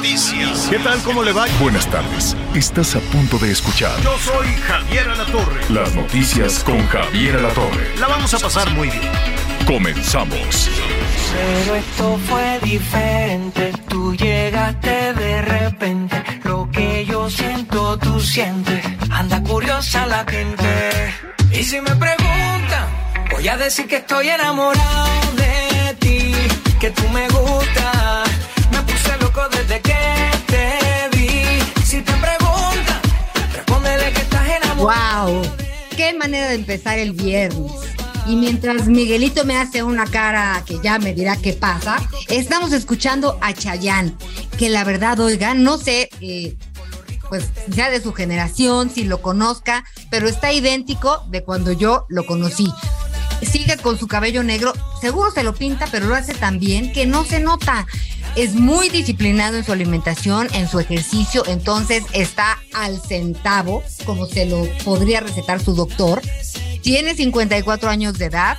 Noticias. ¿Qué tal? ¿Cómo le va? Buenas tardes. Estás a punto de escuchar Yo soy Javier Alatorre. las noticias con Javier Alatorre. La vamos a pasar muy bien. Comenzamos. Pero esto fue diferente, tú llegaste de repente, lo que yo siento tú sientes, anda curiosa la gente. Y si me preguntan, voy a decir que estoy enamorado de ti, que tú me gustas, loco desde que te vi. Si te estás. ¡Wow! ¡Qué manera de empezar el viernes! Y mientras Miguelito me hace una cara que ya me dirá qué pasa, estamos escuchando a Chayán, que la verdad, oigan, no sé, eh, pues sea de su generación, si lo conozca, pero está idéntico de cuando yo lo conocí. Sigue con su cabello negro, seguro se lo pinta, pero lo hace tan bien que no se nota. Es muy disciplinado en su alimentación, en su ejercicio, entonces está al centavo, como se lo podría recetar su doctor. Tiene 54 años de edad,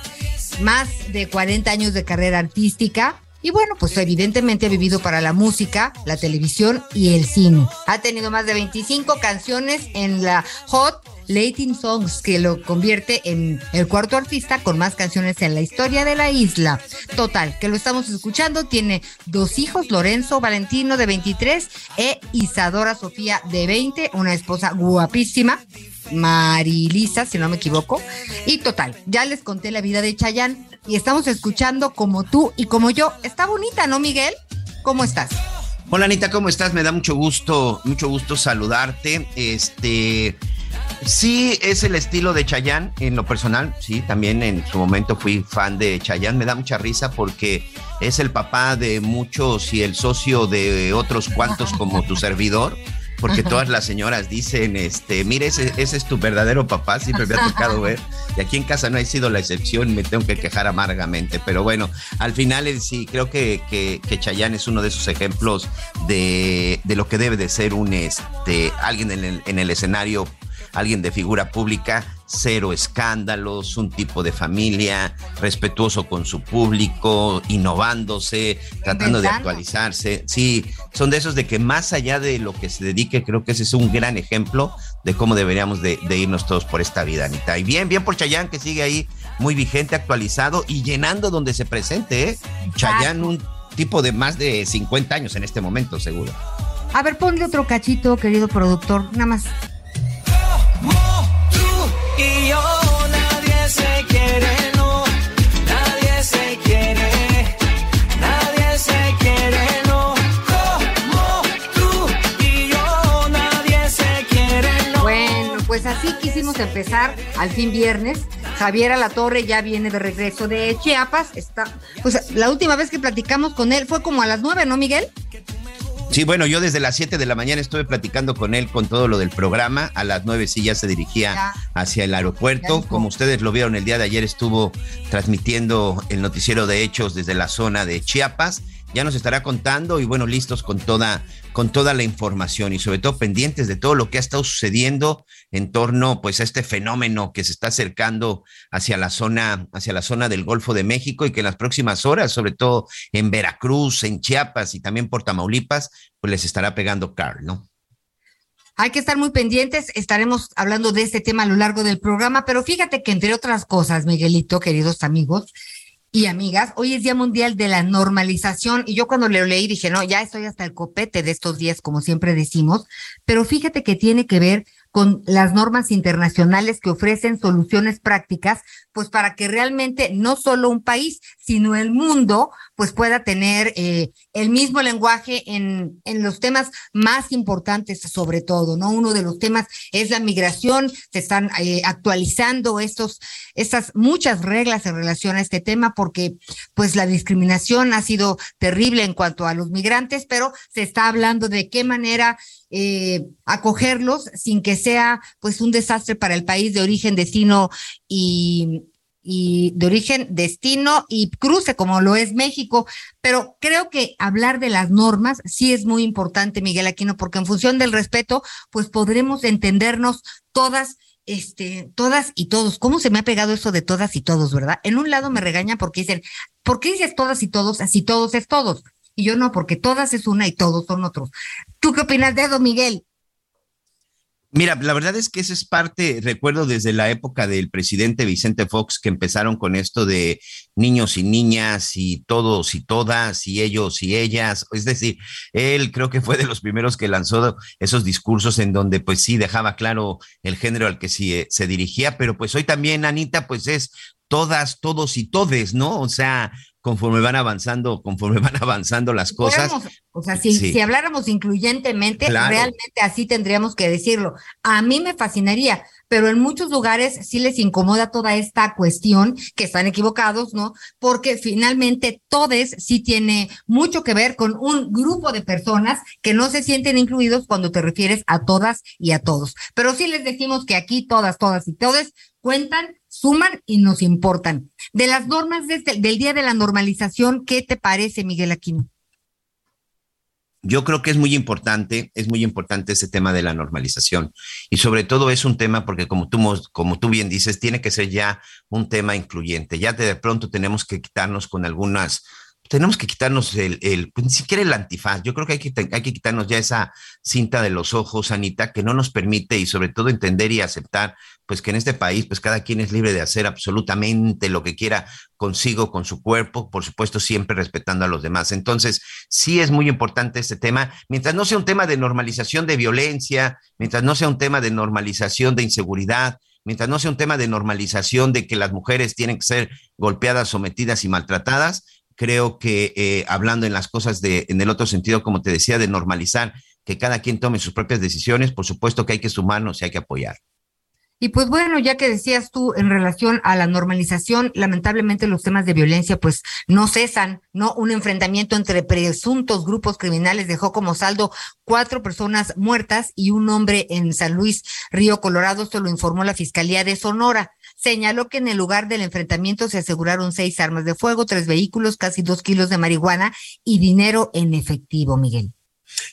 más de 40 años de carrera artística. Y bueno, pues evidentemente ha vivido para la música, la televisión y el cine. Ha tenido más de 25 canciones en la Hot Latin Songs, que lo convierte en el cuarto artista con más canciones en la historia de la isla. Total, que lo estamos escuchando, tiene dos hijos, Lorenzo Valentino de 23 e Isadora Sofía de 20, una esposa guapísima. Marilisa, si no me equivoco. Y total, ya les conté la vida de Chayanne y estamos escuchando como tú y como yo. Está bonita, ¿no, Miguel? ¿Cómo estás? Hola Anita, ¿cómo estás? Me da mucho gusto, mucho gusto saludarte. Este, sí es el estilo de Chayanne en lo personal, sí, también en su momento fui fan de Chayanne. Me da mucha risa porque es el papá de muchos y el socio de otros cuantos como tu servidor. Porque todas las señoras dicen, este, mire, ese, es tu verdadero papá, siempre me ha tocado ver. Y aquí en casa no he sido la excepción, me tengo que quejar amargamente. Pero bueno, al final eh, sí, creo que, que, que Chayanne es uno de esos ejemplos de, de lo que debe de ser un este, alguien en el, en el escenario, alguien de figura pública, cero escándalos, un tipo de familia, respetuoso con su público, innovándose, tratando de actualizarse. Sí, son de esos de que más allá de lo que se dedique, creo que ese es un gran ejemplo de cómo deberíamos de, de irnos todos por esta vida, Anita. Y bien, bien por Chayán, que sigue ahí muy vigente, actualizado y llenando donde se presente, ¿eh? Chayán, un tipo de más de 50 años en este momento, seguro. A ver, ponle otro cachito, querido productor, nada más. Pues así quisimos empezar al fin viernes. Javier Alatorre ya viene de regreso de Chiapas. Está, pues la última vez que platicamos con él fue como a las nueve, ¿no, Miguel? Sí, bueno, yo desde las 7 de la mañana estuve platicando con él con todo lo del programa. A las 9 sí ya se dirigía Ya. hacia el aeropuerto. Como ustedes lo vieron el día de ayer, estuvo transmitiendo el noticiero de hechos desde la zona de Chiapas. Ya nos estará contando y bueno, listos con toda, con toda la información y sobre todo pendientes de todo lo que ha estado sucediendo en torno pues a este fenómeno que se está acercando hacia la zona, hacia la zona del Golfo de México y que en las próximas horas, sobre todo en Veracruz, en Chiapas y también por Tamaulipas, pues les estará pegando Carl, ¿no? Hay que estar muy pendientes, estaremos hablando de este tema a lo largo del programa, pero fíjate que entre otras cosas, Miguelito, queridos amigos y amigas, hoy es Día Mundial de la Normalización y yo cuando lo leí dije, no, ya estoy hasta el copete de estos días, como siempre decimos, pero fíjate que tiene que ver con las normas internacionales que ofrecen soluciones prácticas, pues para que realmente no solo un país, sino el mundo, pues pueda tener eh, el mismo lenguaje en, en los temas más importantes, sobre todo, ¿no? Uno de los temas es la migración, se están eh, actualizando estos, estas muchas reglas en relación a este tema, porque pues la discriminación ha sido terrible en cuanto a los migrantes, pero se está hablando de qué manera eh, acogerlos sin que sea pues un desastre para el país de origen, destino y, de origen, destino y cruce, como lo es México. Pero creo que hablar de las normas sí es muy importante, Miguel Aquino, porque en función del respeto, pues podremos entendernos todas este, todas y todos. ¿Cómo se me ha pegado eso de todas y todos, verdad? En un lado me regañan porque dicen, ¿por qué dices todas y todos? Así todos es todos. Y yo no, porque todas es una y todos son otros. ¿Tú qué opinas de eso, Miguel? Mira, la verdad es que esa es parte, recuerdo desde la época del presidente Vicente Fox que empezaron con esto de niños y niñas y todos y todas y ellos y ellas. Es decir, él creo que fue de los primeros que lanzó esos discursos en donde pues sí dejaba claro el género al que sí, se dirigía, pero pues hoy también, Anita, pues es todas, todos y todes, ¿no? O sea, conforme van avanzando, conforme van avanzando las cosas. O sea, si, si habláramos incluyentemente, realmente así tendríamos que decirlo. A mí me fascinaría, pero en muchos lugares sí les incomoda toda esta cuestión, que están equivocados, ¿no? Porque finalmente todes sí tiene mucho que ver con un grupo de personas que no se sienten incluidos cuando te refieres a todas y a todos. Pero sí les decimos que aquí todas, todas y todes cuentan, suman y nos importan. De las normas del día de la normalización, ¿qué te parece, Miguel Aquino? Yo creo que es muy importante, es muy importante ese tema de la normalización y sobre todo es un tema porque como tú, como tú bien dices, tiene que ser ya un tema incluyente. Ya de pronto tenemos que quitarnos con algunas tenemos que quitarnos el, pues ni siquiera el antifaz. Yo creo que hay, que hay que quitarnos ya esa cinta de los ojos, Anita, que no nos permite y sobre todo entender y aceptar, pues que en este país, pues cada quien es libre de hacer absolutamente lo que quiera consigo, con su cuerpo, por supuesto, siempre respetando a los demás. Entonces, sí es muy importante este tema, mientras no sea un tema de normalización de violencia, mientras no sea un tema de normalización de inseguridad, mientras no sea un tema de normalización de que las mujeres tienen que ser golpeadas, sometidas y maltratadas, creo que eh, hablando en las cosas de, en el otro sentido, como te decía, de normalizar que cada quien tome sus propias decisiones, por supuesto que hay que sumarnos y hay que apoyar. Y pues bueno, ya que decías tú en relación a la normalización, lamentablemente los temas de violencia pues no cesan, ¿no? Un enfrentamiento entre presuntos grupos criminales dejó como saldo cuatro personas muertas y un hombre en San Luis, Río Colorado, esto lo informó la Fiscalía de Sonora señaló que en el lugar del enfrentamiento se aseguraron seis armas de fuego, tres vehículos, casi dos kilos de marihuana y dinero en efectivo, Miguel.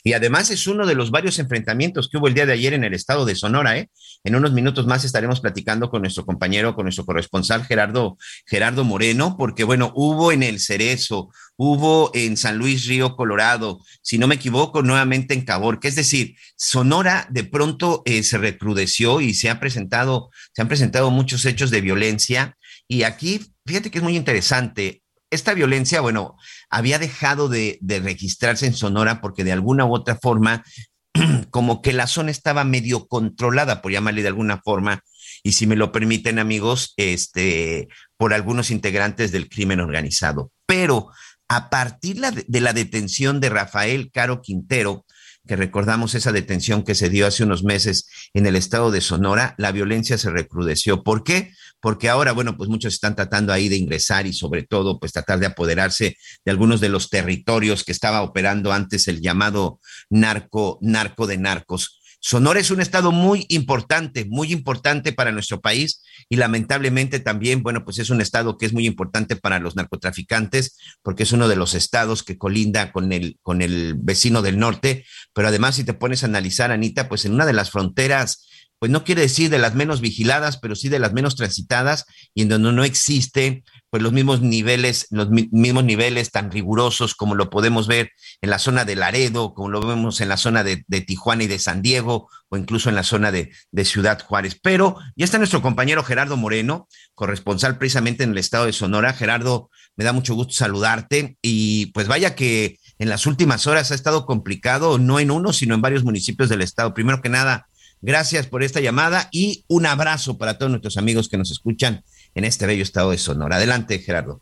Y además es uno de los varios enfrentamientos que hubo el día de ayer en el estado de Sonora. ¿eh? En unos minutos más estaremos platicando con nuestro compañero, con nuestro corresponsal Gerardo, Gerardo Moreno, porque bueno, hubo en el Cerezo, hubo en San Luis Río Colorado, si no me equivoco, nuevamente en Cabor, que es decir, Sonora de pronto eh, se recrudeció y se, ha presentado, se han presentado muchos hechos de violencia. Y aquí, fíjate que es muy interesante, esta violencia, bueno, había dejado de, registrarse en Sonora porque de alguna u otra forma, como que la zona estaba medio controlada, por llamarle de alguna forma, y si me lo permiten amigos, este, por algunos integrantes del crimen organizado. Pero a partir de la detención de Rafael Caro Quintero, que recordamos esa detención que se dio hace unos meses en el estado de Sonora, la violencia se recrudeció. ¿Por qué? Porque ahora, bueno, pues muchos están tratando ahí de ingresar y sobre todo, pues tratar de apoderarse de algunos de los territorios que estaba operando antes el llamado narco, narco de narcos. Sonora es un estado muy importante, muy importante para nuestro país y lamentablemente también, bueno, pues es un estado que es muy importante para los narcotraficantes porque es uno de los estados que colinda con el, con el vecino del norte, pero además si te pones a analizar, Anita, pues en una de las fronteras pues no quiere decir de las menos vigiladas, pero sí de las menos transitadas y en donde no existe pues los mismos niveles, los mismos niveles tan rigurosos como lo podemos ver en la zona de Laredo, como lo vemos en la zona de, Tijuana y de San Diego, o incluso en la zona de, de, Ciudad Juárez. Pero ya está nuestro compañero Gerardo Moreno, corresponsal precisamente en el estado de Sonora. Gerardo, me da mucho gusto saludarte y pues vaya que en las últimas horas ha estado complicado, no en uno, sino en varios municipios del estado. Primero que nada, Gracias por esta llamada y un abrazo para todos nuestros amigos que nos escuchan en este bello estado de Sonora. Adelante, Gerardo.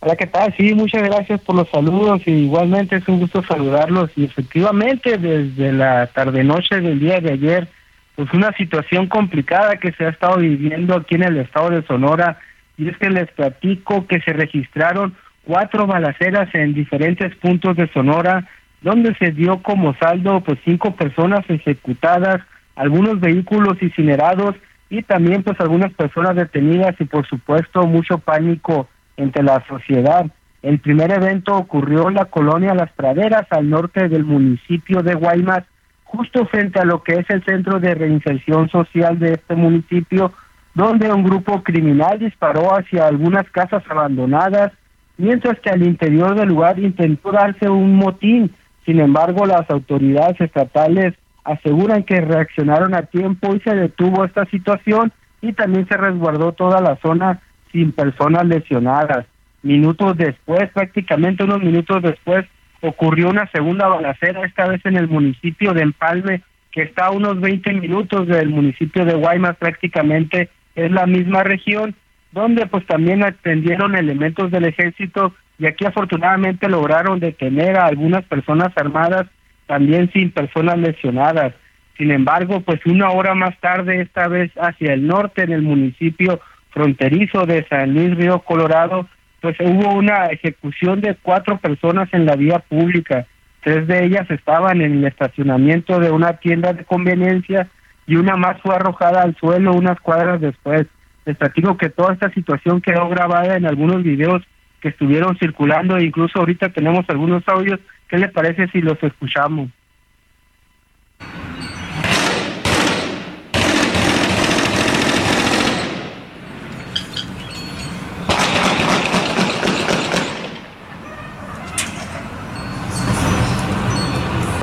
Hola, ¿qué tal? Sí, muchas gracias por los saludos y igualmente es un gusto saludarlos y efectivamente desde la tarde-noche del día de ayer, pues una situación complicada que se ha estado viviendo aquí en el estado de Sonora y es que les platico que se registraron cuatro balaceras en diferentes puntos de Sonora donde se dio como saldo pues cinco personas ejecutadas, algunos vehículos incinerados y también pues algunas personas detenidas y por supuesto mucho pánico entre la sociedad. El primer evento ocurrió en la colonia Las Praderas al norte del municipio de Guaymas, justo frente a lo que es el centro de reinserción social de este municipio, donde un grupo criminal disparó hacia algunas casas abandonadas, mientras que al interior del lugar intentó darse un motín sin embargo, las autoridades estatales aseguran que reaccionaron a tiempo y se detuvo esta situación y también se resguardó toda la zona sin personas lesionadas. Minutos después, prácticamente unos minutos después, ocurrió una segunda balacera, esta vez en el municipio de Empalme, que está a unos 20 minutos del municipio de Guaymas, prácticamente es la misma región, donde pues también atendieron elementos del ejército y aquí afortunadamente lograron detener a algunas personas armadas, también sin personas lesionadas. Sin embargo, pues una hora más tarde, esta vez hacia el norte, en el municipio fronterizo de San Luis Río Colorado, pues hubo una ejecución de cuatro personas en la vía pública. Tres de ellas estaban en el estacionamiento de una tienda de conveniencia y una más fue arrojada al suelo unas cuadras después. Les que toda esta situación quedó grabada en algunos videos que estuvieron circulando e incluso ahorita tenemos algunos audios. ¿Qué les parece si los escuchamos?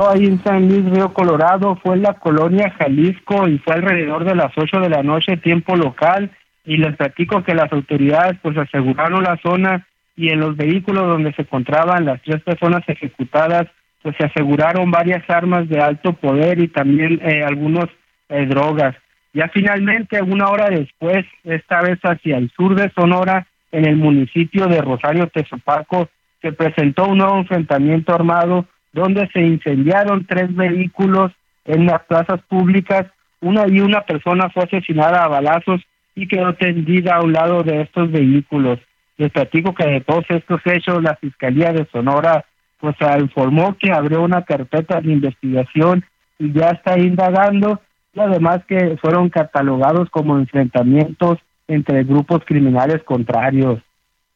ahí en San Luis Río Colorado, fue en la colonia Jalisco y fue alrededor de las 8 de la noche, tiempo local, y les platico que las autoridades pues aseguraron la zona y en los vehículos donde se encontraban las tres personas ejecutadas, pues se aseguraron varias armas de alto poder y también eh, algunos eh, drogas. Ya finalmente, una hora después, esta vez hacia el sur de Sonora, en el municipio de Rosario Tezopaco, se presentó un nuevo enfrentamiento armado donde se incendiaron tres vehículos en las plazas públicas, una y una persona fue asesinada a balazos y quedó tendida a un lado de estos vehículos. Les platico que de todos estos hechos la Fiscalía de Sonora pues informó que abrió una carpeta de investigación y ya está indagando y además que fueron catalogados como enfrentamientos entre grupos criminales contrarios.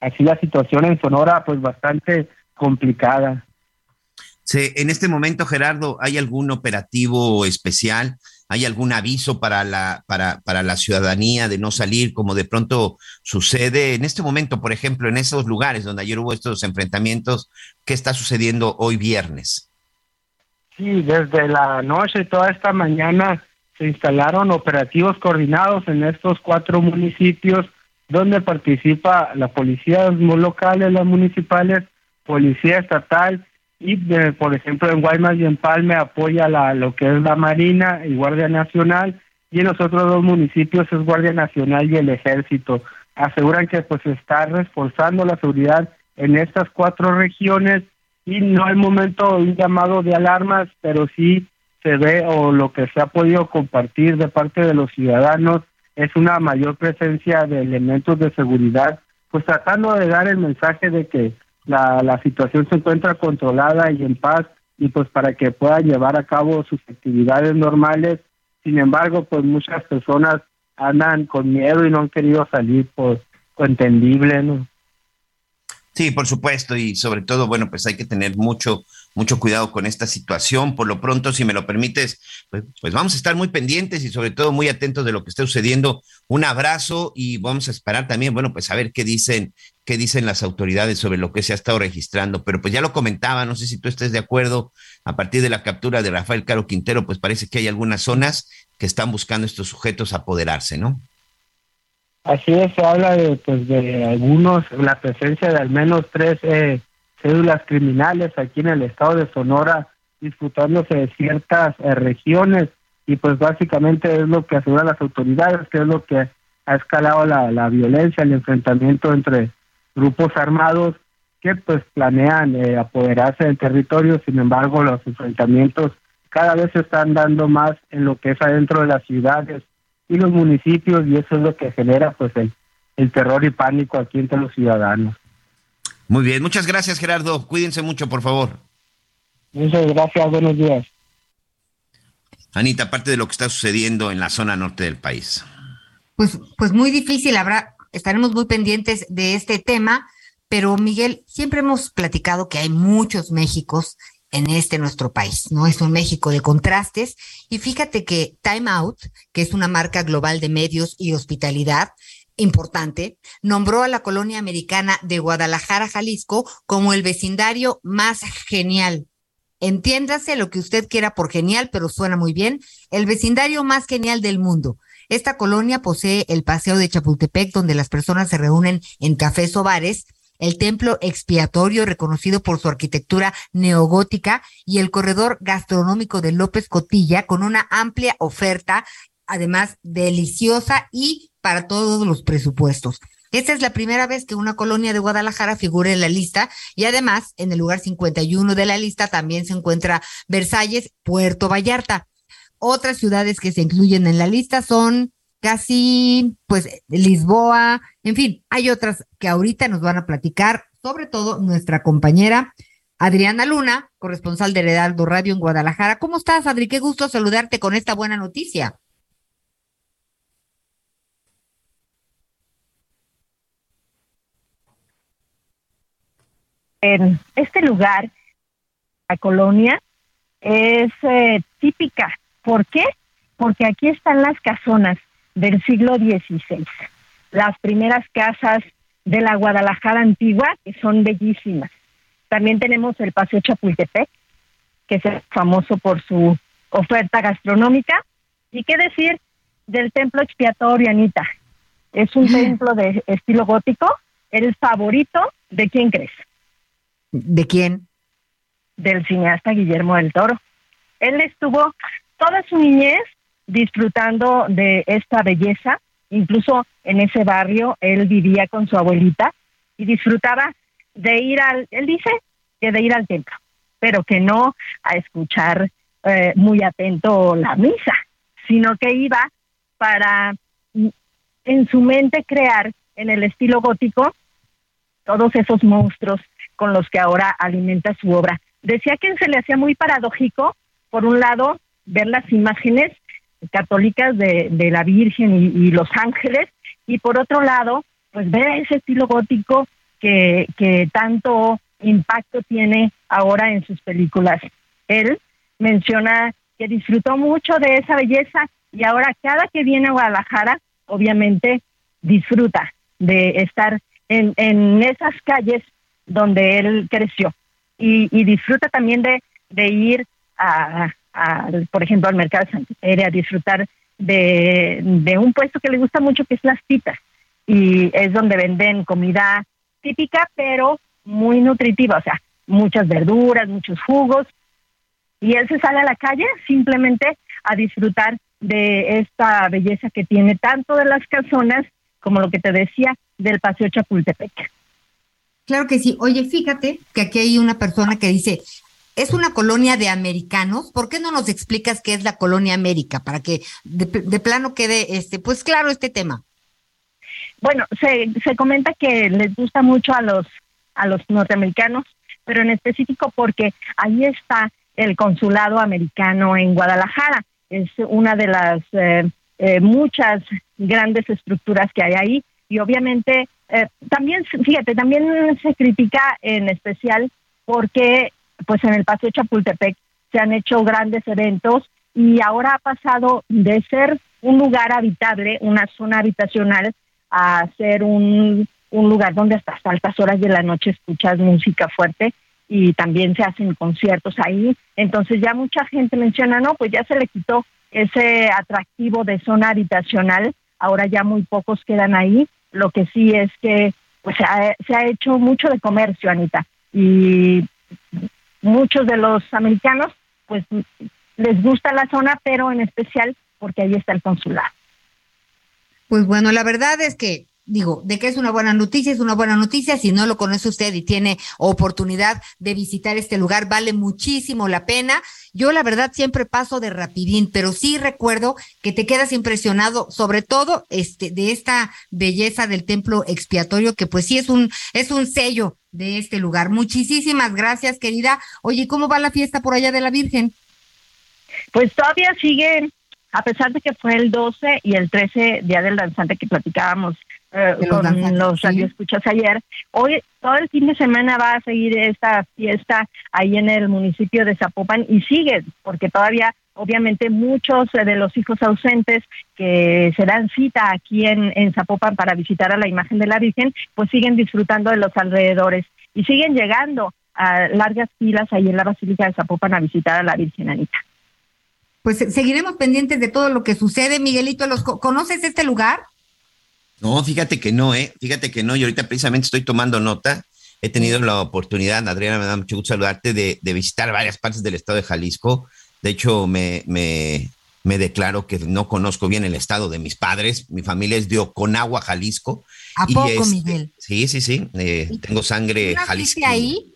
Así la situación en Sonora pues bastante complicada. Sí, en este momento, Gerardo, ¿hay algún operativo especial ¿Hay algún aviso para la, para, para la ciudadanía de no salir como de pronto sucede en este momento, por ejemplo, en esos lugares donde ayer hubo estos enfrentamientos? ¿Qué está sucediendo hoy viernes? Sí, desde la noche toda esta mañana se instalaron operativos coordinados en estos cuatro municipios donde participa la policía locales, las municipales, policía estatal y por ejemplo en Guaymas y en Palme apoya la, lo que es la Marina y Guardia Nacional y en los otros dos municipios es Guardia Nacional y el Ejército. Aseguran que pues está reforzando la seguridad en estas cuatro regiones y no hay momento un llamado de alarmas, pero sí se ve o lo que se ha podido compartir de parte de los ciudadanos es una mayor presencia de elementos de seguridad, pues tratando de dar el mensaje de que la, la situación se encuentra controlada y en paz y pues para que pueda llevar a cabo sus actividades normales. Sin embargo, pues muchas personas andan con miedo y no han querido salir, pues, entendible, ¿no? Sí, por supuesto, y sobre todo, bueno, pues hay que tener mucho, mucho cuidado con esta situación. Por lo pronto, si me lo permites, pues, pues, vamos a estar muy pendientes y sobre todo muy atentos de lo que esté sucediendo. Un abrazo y vamos a esperar también, bueno, pues a ver qué dicen, qué dicen las autoridades sobre lo que se ha estado registrando. Pero pues ya lo comentaba, no sé si tú estés de acuerdo, a partir de la captura de Rafael Caro Quintero, pues parece que hay algunas zonas que están buscando estos sujetos apoderarse, ¿no? Así es, se habla de, pues, de algunos, la presencia de al menos tres eh, cédulas criminales aquí en el estado de Sonora, disputándose de ciertas eh, regiones. y pues básicamente es lo que aseguran las autoridades, que es lo que ha escalado la, la violencia, el enfrentamiento entre grupos armados que pues planean eh, apoderarse del territorio, sin embargo los enfrentamientos cada vez se están dando más en lo que es adentro de las ciudades y los municipios y eso es lo que genera pues el, el terror y pánico aquí entre los ciudadanos. Muy bien, muchas gracias Gerardo, cuídense mucho por favor. Muchas gracias, buenos días. Anita, aparte de lo que está sucediendo en la zona norte del país. Pues, pues muy difícil, habrá, estaremos muy pendientes de este tema, pero Miguel, siempre hemos platicado que hay muchos Méxicos en este nuestro país, ¿no? Es un México de contrastes. Y fíjate que Time Out, que es una marca global de medios y hospitalidad, importante, nombró a la colonia americana de Guadalajara, Jalisco, como el vecindario más genial. Entiéndase lo que usted quiera por genial, pero suena muy bien, el vecindario más genial del mundo. Esta colonia posee el Paseo de Chapultepec, donde las personas se reúnen en cafés o bares, el templo expiatorio reconocido por su arquitectura neogótica y el corredor gastronómico de López Cotilla con una amplia oferta, además deliciosa y para todos los presupuestos. Esta es la primera vez que una colonia de Guadalajara figura en la lista y además en el lugar 51 de la lista también se encuentra Versalles, Puerto Vallarta. Otras ciudades que se incluyen en la lista son casi, pues, Lisboa, en fin, hay otras que ahorita nos van a platicar, sobre todo nuestra compañera Adriana Luna, corresponsal de Heraldo Radio en Guadalajara. ¿Cómo estás, Adri? Qué gusto saludarte con esta buena noticia. En este lugar, la colonia, es eh, típica. ¿Por qué? Porque aquí están las casonas del siglo XVI. Las primeras casas de la Guadalajara antigua, que son bellísimas. También tenemos el Paseo Chapultepec, que es famoso por su oferta gastronómica. ¿Y qué decir del templo expiatorio, Anita? Es un templo de estilo gótico, el favorito de quién crees? ¿De quién? Del cineasta Guillermo del Toro. Él estuvo toda su niñez disfrutando de esta belleza. Incluso en ese barrio él vivía con su abuelita y disfrutaba de ir al, él dice que de ir al templo, pero que no a escuchar eh, muy atento la misa, sino que iba para mm, en su mente crear en el estilo gótico todos esos monstruos con los que ahora alimenta su obra. Decía que se le hacía muy paradójico, por un lado, ver las imágenes católicas de, de la Virgen y, los ángeles, y por otro lado, pues ver ese estilo gótico que, que tanto impacto tiene ahora en sus películas. Él menciona que disfrutó mucho de esa belleza y ahora cada que viene a Guadalajara, obviamente disfruta de estar en, en esas calles donde él creció y, y disfruta también de, ir a, por ejemplo, al mercado de Santa a disfrutar de, un puesto que le gusta mucho, que es las pitas. Y es donde venden comida típica, pero muy nutritiva, o sea, muchas verduras, muchos jugos. Y él se sale a la calle simplemente a disfrutar de esta belleza que tiene tanto de las casonas como lo que te decía del Paseo Chapultepec. Claro que sí. Oye, fíjate que aquí hay una persona que dice, es una colonia de americanos. ¿Por qué no nos explicas qué es la colonia América para que de, plano quede, este, pues claro, este tema? Bueno, se, se comenta que les gusta mucho a los a los norteamericanos, pero en específico porque ahí está el consulado americano en Guadalajara. Es una de las eh, eh, muchas grandes estructuras que hay ahí y obviamente eh, también, fíjate, también se critica en especial porque pues en el Paseo Chapultepec se han hecho grandes eventos y ahora ha pasado de ser un lugar habitable, una zona habitacional, a ser un, un lugar donde hasta altas horas de la noche escuchas música fuerte y también se hacen conciertos ahí. Entonces ya mucha gente menciona, no, pues ya se le quitó ese atractivo de zona habitacional, ahora ya muy pocos quedan ahí. Lo que sí es que pues se ha, hecho mucho de comercio, Anita, y muchos de los americanos pues les gusta la zona, pero en especial porque ahí está el consulado. Pues bueno, la verdad es que digo, de que es una buena noticia, es una buena noticia. Si no lo conoce usted y tiene oportunidad de visitar este lugar, vale muchísimo la pena. Yo la verdad siempre paso de rapidín, pero sí recuerdo que te quedas impresionado, sobre todo este, de esta belleza del templo expiatorio, que pues sí es un, es un sello de este lugar. Muchísimas gracias, querida. Oye, ¿cómo va la fiesta por allá de la Virgen? Pues todavía sigue, a pesar de que fue el 12 y el 13, Día del Danzante que platicábamos eh, con los radioescuchas ayer. Hoy, todo el fin de semana va a seguir esta fiesta ahí en el municipio de Zapopan y sigue, porque todavía, obviamente, muchos de los hijos ausentes que se dan cita aquí en, en Zapopan para visitar a la imagen de la Virgen, pues siguen disfrutando de los alrededores y siguen llegando a largas filas ahí en la Basílica de Zapopan a visitar a la Virgen Anita. Pues seguiremos pendientes de todo lo que sucede. Miguelito, ¿los ¿conoces este lugar? No, fíjate que no, ¿eh? Fíjate que no. Y ahorita precisamente estoy tomando nota. He tenido la oportunidad, Adriana, me da mucho gusto saludarte, de, visitar varias partes del estado de Jalisco. De hecho, me, me, me, declaro que no conozco bien el estado de mis padres. Mi familia es de Oconagua, Jalisco. ¿A poco, Miguel? Sí, sí, sí. Eh, tengo sangre jalisco. ahí?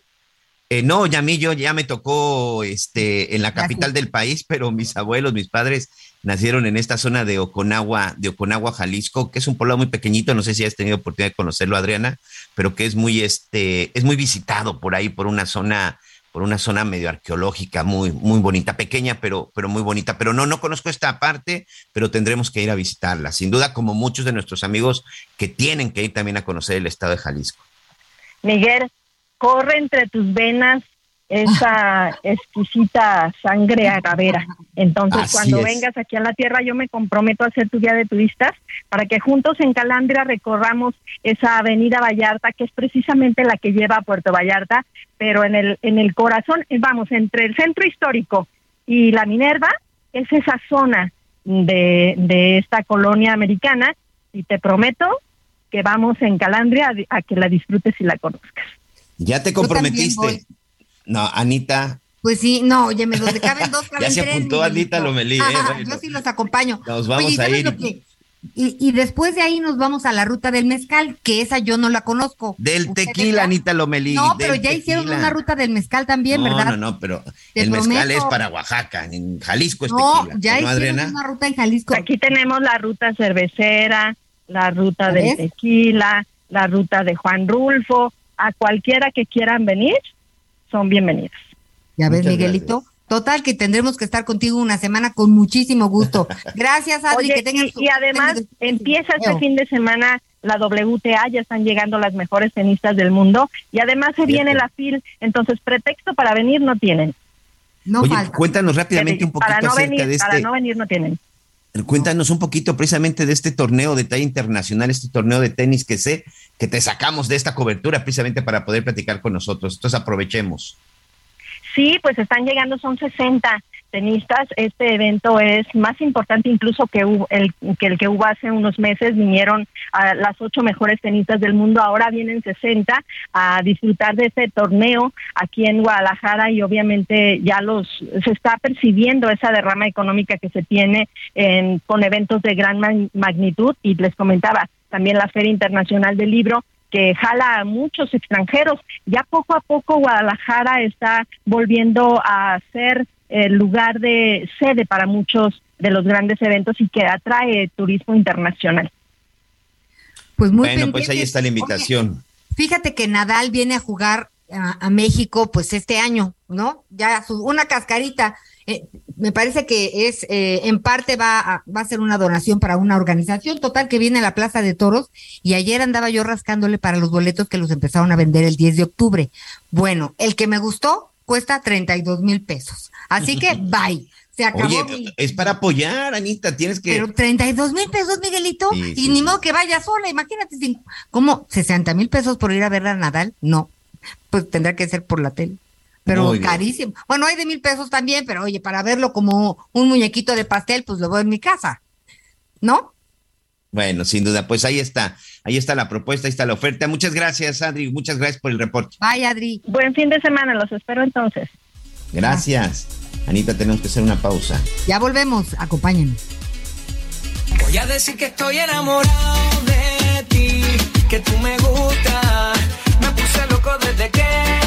Eh, no, ya a mí yo ya me tocó este, en la capital del país, pero mis abuelos, mis padres nacieron en esta zona de Oconagua, de Oconagua, Jalisco, que es un pueblo muy pequeñito, no sé si has tenido oportunidad de conocerlo, Adriana, pero que es muy, este, es muy visitado por ahí, por una zona, por una zona medio arqueológica, muy, muy bonita, pequeña, pero, pero muy bonita. Pero no, no conozco esta parte, pero tendremos que ir a visitarla, sin duda, como muchos de nuestros amigos que tienen que ir también a conocer el estado de Jalisco. Miguel, corre entre tus venas esa exquisita sangre agavera. Entonces, cuando vengas aquí a la tierra, yo me comprometo a hacer tu guía de turistas para que juntos en Calandria recorramos esa avenida Vallarta, que es precisamente la que lleva a Puerto Vallarta, pero en el, en el corazón, eh, vamos, entre el centro histórico y la Minerva, es esa zona de, de esta colonia americana, y te prometo que vamos en Calandria a, a que la disfrutes y la conozcas. Ya te comprometiste. No, Anita. Pues sí, no, oye, donde caben dos, caben Ya se apuntó Anita Lomelí, ¿eh? Yo sí los acompaño. Nos vamos a ir. Y, y, después de ahí nos vamos a la ruta del mezcal, que esa yo no la conozco. Del tequila, Anita Lomelí. No, pero ya hicieron una ruta del mezcal también, ¿verdad? No, no, pero el mezcal es para Oaxaca, en Jalisco es no, Ya hicieron una ruta en Jalisco. Aquí tenemos la ruta cervecera, la ruta del tequila, la ruta de Juan Rulfo, a cualquiera que quieran venir, son bienvenidos. Ya ves, Miguelito. Total, que tendremos que estar contigo una semana con muchísimo gusto. Gracias, Adri, que tengas y, y además empieza este fin de semana la WTA, ya están llegando las mejores tenistas del mundo y además se viene la FIL, entonces pretexto para venir no tienen. No Oye, cuéntanos rápidamente un poquito para no acerca venir, de este. Para no venir no tienen. Cuéntanos un poquito precisamente de este torneo de talla internacional, este torneo de tenis que sé que te sacamos de esta cobertura precisamente para poder platicar con nosotros. Entonces aprovechemos. Sí, pues están llegando, son 60 tenistas. Este evento es más importante incluso que, el, que el que hubo hace unos meses. Vinieron a las ocho mejores tenistas del mundo, ahora vienen 60 a disfrutar de este torneo aquí en Guadalajara y obviamente ya los se está percibiendo esa derrama económica que se tiene en, con eventos de gran magnitud y les comentaba también la Feria Internacional del Libro que jala a muchos extranjeros. Ya poco a poco Guadalajara está volviendo a ser el lugar de sede para muchos de los grandes eventos y que atrae turismo internacional. Pues muy bueno, pues ahí está la invitación. fíjate que Nadal viene a jugar a, México pues este año, ¿no? Ya su, una cascarita. Eh, me parece que es eh, en parte va a, va a ser una donación para una organización total que viene a la Plaza de Toros y ayer andaba yo rascándole para los boletos que los empezaron a vender el 10 de octubre. Bueno, el que me gustó cuesta 32 mil pesos. Así que bye. Se acabó. Oye, es para apoyar, Anita, tienes que. Pero 32 mil pesos, Miguelito, y ni modo que vaya sola, imagínate, ¿cómo? ¿60 mil pesos por ir a ver a Nadal? No, pues tendrá que ser por la tele. Pero carísimo. Bueno, hay de mil pesos también, pero oye, para verlo como un muñequito de pastel, pues lo voy en mi casa. ¿No? Bueno, sin duda, pues ahí está, ahí está la propuesta, ahí está la oferta. Muchas gracias, Adri, muchas gracias por el reporte. Bye, Adri. Buen fin de semana, los espero entonces. Gracias. Anita, tenemos que hacer una pausa. Ya volvemos, acompáñenos. Voy a decir que estoy enamorado de ti, que tú me gustas. Me puse loco desde que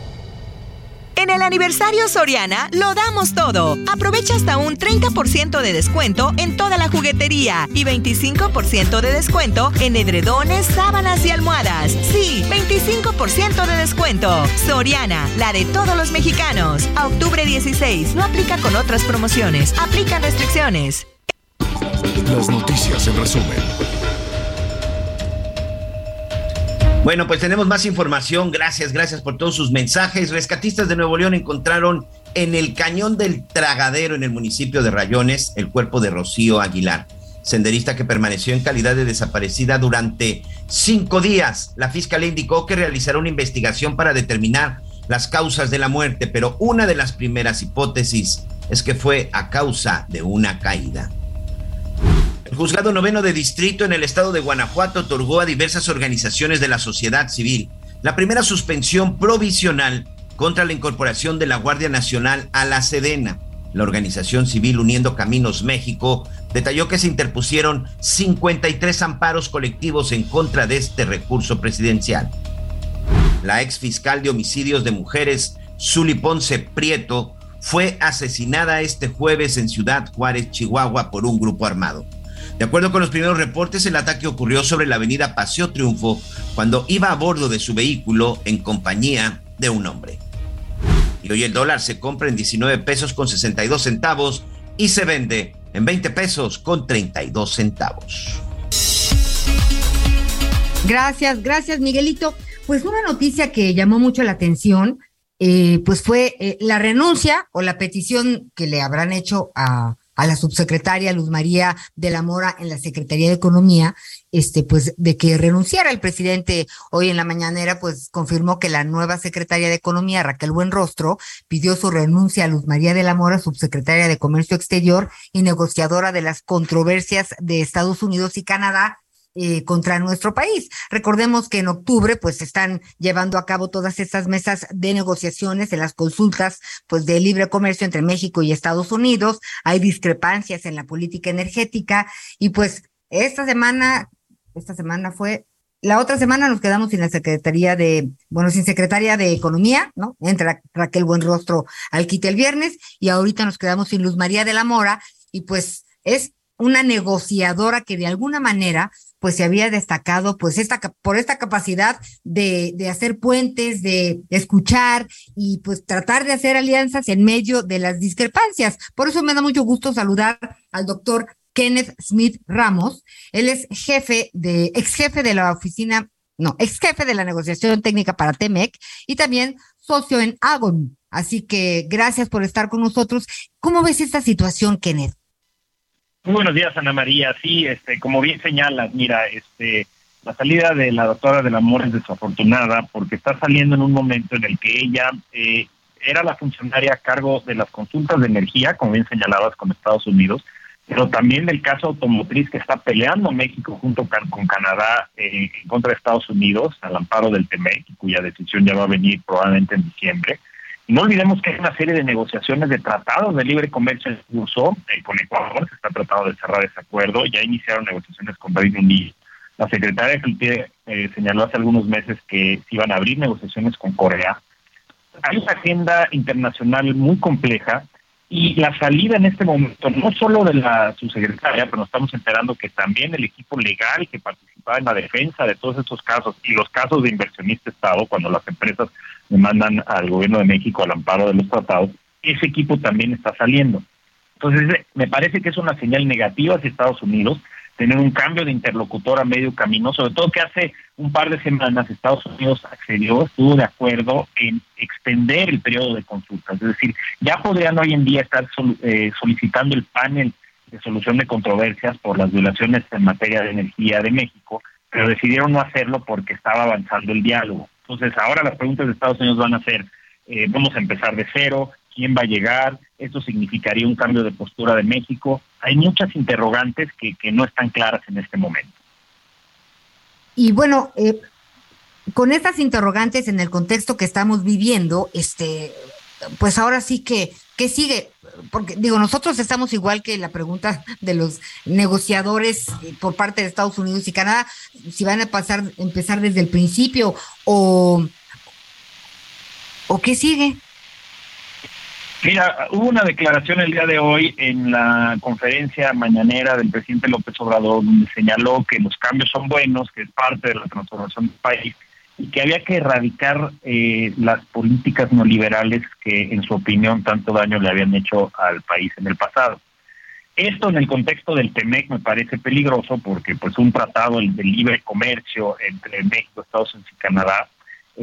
En el aniversario Soriana lo damos todo. Aprovecha hasta un 30% de descuento en toda la juguetería y 25% de descuento en edredones, sábanas y almohadas. Sí, 25% de descuento. Soriana, la de todos los mexicanos. A octubre 16, no aplica con otras promociones. Aplica restricciones. Las noticias en resumen. Bueno, pues tenemos más información. Gracias, gracias por todos sus mensajes. Rescatistas de Nuevo León encontraron en el cañón del Tragadero, en el municipio de Rayones, el cuerpo de Rocío Aguilar, senderista que permaneció en calidad de desaparecida durante cinco días. La fiscalía indicó que realizará una investigación para determinar las causas de la muerte, pero una de las primeras hipótesis es que fue a causa de una caída. El juzgado noveno de distrito en el estado de Guanajuato otorgó a diversas organizaciones de la sociedad civil la primera suspensión provisional contra la incorporación de la Guardia Nacional a la Sedena. La organización civil Uniendo Caminos México detalló que se interpusieron 53 amparos colectivos en contra de este recurso presidencial. La ex fiscal de homicidios de mujeres, Zuli Ponce Prieto, fue asesinada este jueves en Ciudad Juárez, Chihuahua, por un grupo armado. De acuerdo con los primeros reportes, el ataque ocurrió sobre la avenida Paseo Triunfo cuando iba a bordo de su vehículo en compañía de un hombre. Y hoy el dólar se compra en 19 pesos con 62 centavos y se vende en 20 pesos con 32 centavos. Gracias, gracias Miguelito. Pues una noticia que llamó mucho la atención, eh, pues fue eh, la renuncia o la petición que le habrán hecho a, a la subsecretaria Luz María de la Mora en la Secretaría de Economía, este, pues, de que renunciara. El presidente hoy en la mañanera, pues confirmó que la nueva secretaria de Economía, Raquel Buenrostro, pidió su renuncia a Luz María de la Mora, subsecretaria de Comercio Exterior y negociadora de las controversias de Estados Unidos y Canadá eh, contra nuestro país. Recordemos que en octubre pues están llevando a cabo todas estas mesas de negociaciones en las consultas pues de libre comercio entre México y Estados Unidos. Hay discrepancias en la política energética y pues esta semana, esta semana fue la otra semana nos quedamos sin la Secretaría de, bueno, sin Secretaria de Economía, ¿no? Entra Raquel Buenrostro al quite el viernes y ahorita nos quedamos sin Luz María de la Mora y pues es una negociadora que de alguna manera pues se había destacado pues esta por esta capacidad de, de hacer puentes, de escuchar y pues tratar de hacer alianzas en medio de las discrepancias. Por eso me da mucho gusto saludar al doctor Kenneth Smith Ramos. Él es jefe de, ex jefe de la oficina, no, ex jefe de la negociación técnica para TEMEC y también socio en Agon. Así que gracias por estar con nosotros. ¿Cómo ves esta situación, Kenneth? Muy buenos días, Ana María. Sí, este, como bien señalas, mira, este, la salida de la doctora del amor es desafortunada porque está saliendo en un momento en el que ella eh, era la funcionaria a cargo de las consultas de energía, como bien señalabas, con Estados Unidos, pero también del caso automotriz que está peleando México junto con Canadá eh, en contra de Estados Unidos al amparo del TEMEC, cuya decisión ya va a venir probablemente en diciembre. No olvidemos que hay una serie de negociaciones de tratados de libre comercio en curso eh, con Ecuador, se está tratando de cerrar ese acuerdo, ya iniciaron negociaciones con Reino Unido. La secretaria de eh, señaló hace algunos meses que se iban a abrir negociaciones con Corea. Hay una agenda internacional muy compleja Y la salida en este momento, no solo de la subsecretaria, pero nos estamos enterando que también el equipo legal que participaba en la defensa de todos estos casos y los casos de inversionista Estado, cuando las empresas demandan al gobierno de México al amparo de los tratados, ese equipo también está saliendo. Entonces, me parece que es una señal negativa hacia Estados Unidos tener un cambio de interlocutor a medio camino, sobre todo que hace un par de semanas Estados Unidos accedió, estuvo de acuerdo en extender el periodo de consultas. Es decir, ya podrían hoy en día estar eh, solicitando el panel de solución de controversias por las violaciones en materia de energía de México, pero decidieron no hacerlo porque estaba avanzando el diálogo. Entonces, ahora las preguntas de Estados Unidos van a ser, eh, vamos a empezar de cero, quién va a llegar, esto significaría un cambio de postura de México. Hay muchas interrogantes que, no están claras en este momento. Y bueno, eh, con estas interrogantes en el contexto que estamos viviendo, este, pues ahora sí que, ¿qué sigue? Porque digo, nosotros estamos igual que la pregunta de los negociadores eh, por parte de Estados Unidos y Canadá, si van a pasar, empezar desde el principio o, o qué sigue. Mira, hubo una declaración el día de hoy en la conferencia mañanera del presidente López Obrador, donde señaló que los cambios son buenos, que es parte de la transformación del país y que había que erradicar eh, las políticas neoliberales que, en su opinión, tanto daño le habían hecho al país en el pasado. Esto en el contexto del TEMEC me parece peligroso porque pues un tratado de libre comercio entre México, Estados Unidos y Canadá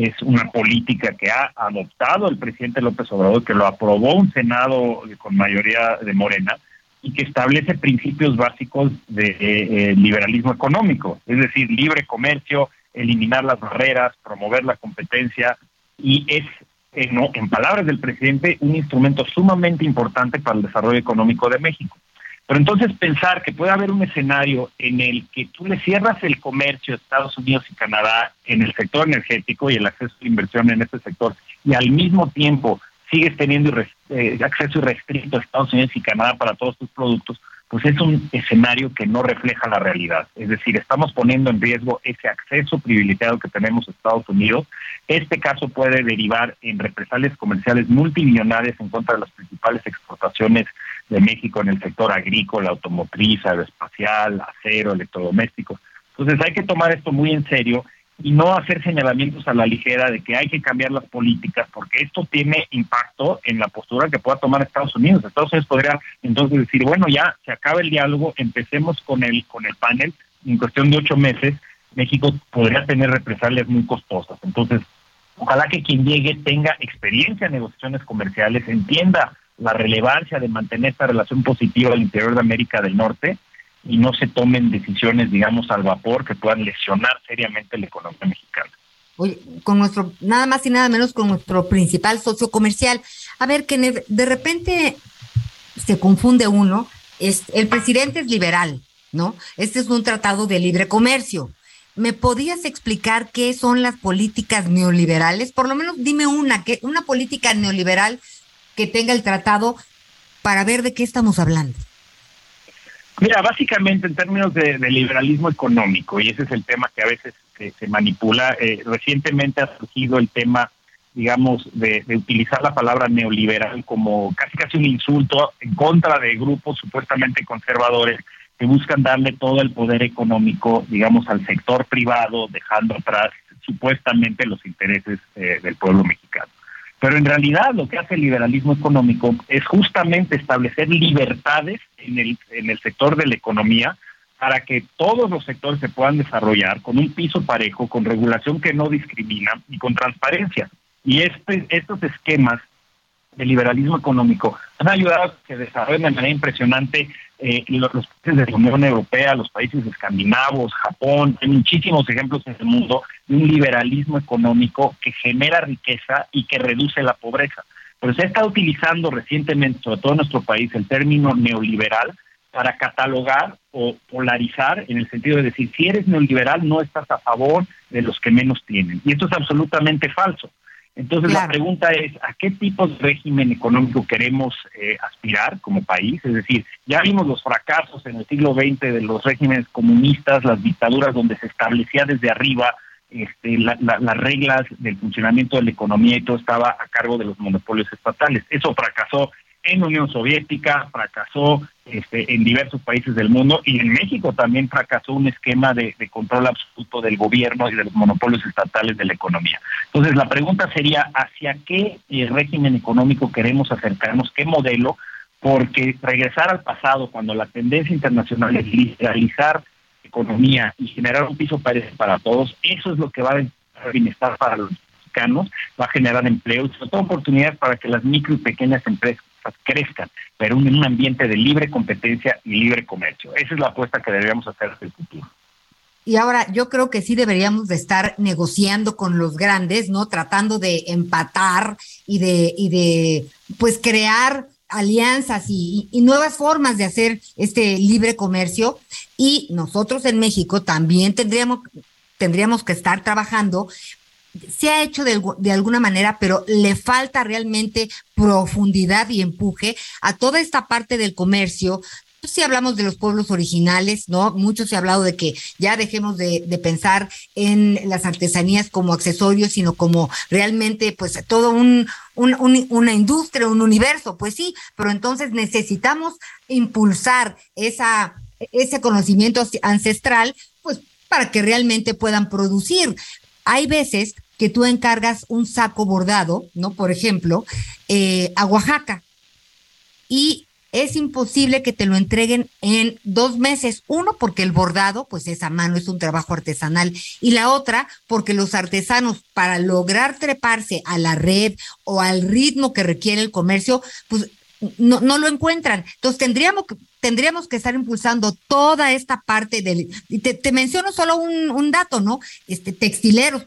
es una política que ha adoptado el presidente López Obrador, que lo aprobó un Senado con mayoría de Morena y que establece principios básicos de eh, liberalismo económico, es decir, libre comercio, eliminar las barreras, promover la competencia y es, en palabras del presidente, un instrumento sumamente importante para el desarrollo económico de México. Pero entonces pensar que puede haber un escenario en el que tú le cierras el comercio a Estados Unidos y Canadá en el sector energético y el acceso a inversión en este sector y al mismo tiempo sigues teniendo eh, acceso irrestricto a Estados Unidos y Canadá para todos tus productos, pues es un escenario que no refleja la realidad. Es decir, estamos poniendo en riesgo ese acceso privilegiado que tenemos a Estados Unidos. Este caso puede derivar en represalias comerciales multimillonarias en contra de las principales exportaciones de México en el sector agrícola, automotriz, aeroespacial, acero, electrodomésticos. Entonces hay que tomar esto muy en serio y no hacer señalamientos a la ligera de que hay que cambiar las políticas, porque esto tiene impacto en la postura que pueda tomar Estados Unidos. Estados Unidos podría entonces decir, bueno, ya se acaba el diálogo, empecemos con el, con el panel, en cuestión de ocho meses, México podría tener represalias muy costosas. Entonces, ojalá que quien llegue tenga experiencia en negociaciones comerciales, entienda la relevancia de mantener esta relación positiva al interior de América del Norte y no se tomen decisiones, digamos, al vapor que puedan lesionar seriamente la economía mexicana. Oye, con nuestro, nada más y nada menos con nuestro principal socio comercial. A ver, que de repente se confunde uno, es, el presidente es liberal, ¿no? Este es un tratado de libre comercio. ¿Me podías explicar qué son las políticas neoliberales? Por lo menos dime una, que una política neoliberal que tenga el tratado para ver de qué estamos hablando. Mira, básicamente en términos de, liberalismo económico, y ese es el tema que a veces se, manipula, eh, recientemente ha surgido el tema, digamos, de, utilizar la palabra neoliberal como casi casi un insulto en contra de grupos supuestamente conservadores que buscan darle todo el poder económico, digamos, al sector privado, dejando atrás supuestamente los intereses eh, del pueblo mexicano. Pero en realidad lo que hace el liberalismo económico es justamente establecer libertades en el, en el sector de la economía para que todos los sectores se puedan desarrollar con un piso parejo, con regulación que no discrimina y con transparencia. Y este, estos esquemas de liberalismo económico han ayudado a que desarrollen de manera impresionante eh, los, países de la Unión Europea, los países escandinavos, Japón, hay muchísimos ejemplos en el mundo de un liberalismo económico que genera riqueza y que reduce la pobreza. Pero se estado utilizando recientemente, sobre todo en nuestro país, el término neoliberal para catalogar o polarizar en el sentido de decir, si eres neoliberal no estás a favor de los que menos tienen. Y esto es absolutamente falso. Entonces la pregunta es, ¿a qué tipo de régimen económico queremos eh, aspirar como país? Es decir, ya vimos los fracasos en el siglo XX de los regímenes comunistas, las dictaduras donde se establecía desde arriba este, las reglas del funcionamiento de la economía y todo estaba a cargo de los monopolios estatales. Eso fracasó en la Unión Soviética, fracasó este, en diversos países del mundo y en México también fracasó un esquema de, control absoluto del gobierno y de los monopolios estatales de la economía. Entonces, la pregunta sería, ¿hacia qué eh, régimen económico queremos acercarnos? ¿Qué modelo? Porque regresar al pasado, cuando la tendencia internacional es liberalizar economía y generar un piso parejo para todos, eso es lo que va a dar bienestar para los mexicanos, va a generar empleo y sobre todo oportunidades para que las micro y pequeñas empresas crezcan, pero en un ambiente de libre competencia y libre comercio. Esa es la apuesta que deberíamos hacer hacia el futuro. Y ahora yo creo que sí deberíamos de estar negociando con los grandes, ¿no? Tratando de empatar y de, y de pues crear alianzas y, nuevas formas de hacer este libre comercio. Y nosotros en México también tendríamos, tendríamos que estar trabajando se ha hecho de, alguna manera, pero le falta realmente profundidad y empuje a toda esta parte del comercio. Si hablamos de los pueblos originales, ¿no? Mucho se ha hablado de que ya dejemos de, de, pensar en las artesanías como accesorios, sino como realmente, pues, todo un, un, un, una industria, un universo. Pues sí, pero entonces necesitamos impulsar esa, ese conocimiento ancestral, pues, para que realmente puedan producir. Hay veces que tú encargas un saco bordado, ¿no? Por ejemplo, eh, a Oaxaca. Y es imposible que te lo entreguen en dos meses. Uno, porque el bordado, pues es a mano, es un trabajo artesanal. Y la otra, porque los artesanos, para lograr treparse a la red o al ritmo que requiere el comercio, pues no, no lo encuentran. Entonces tendríamos que, tendríamos que estar impulsando toda esta parte del... Te, te menciono solo un, un, dato, ¿no? Este, textileros,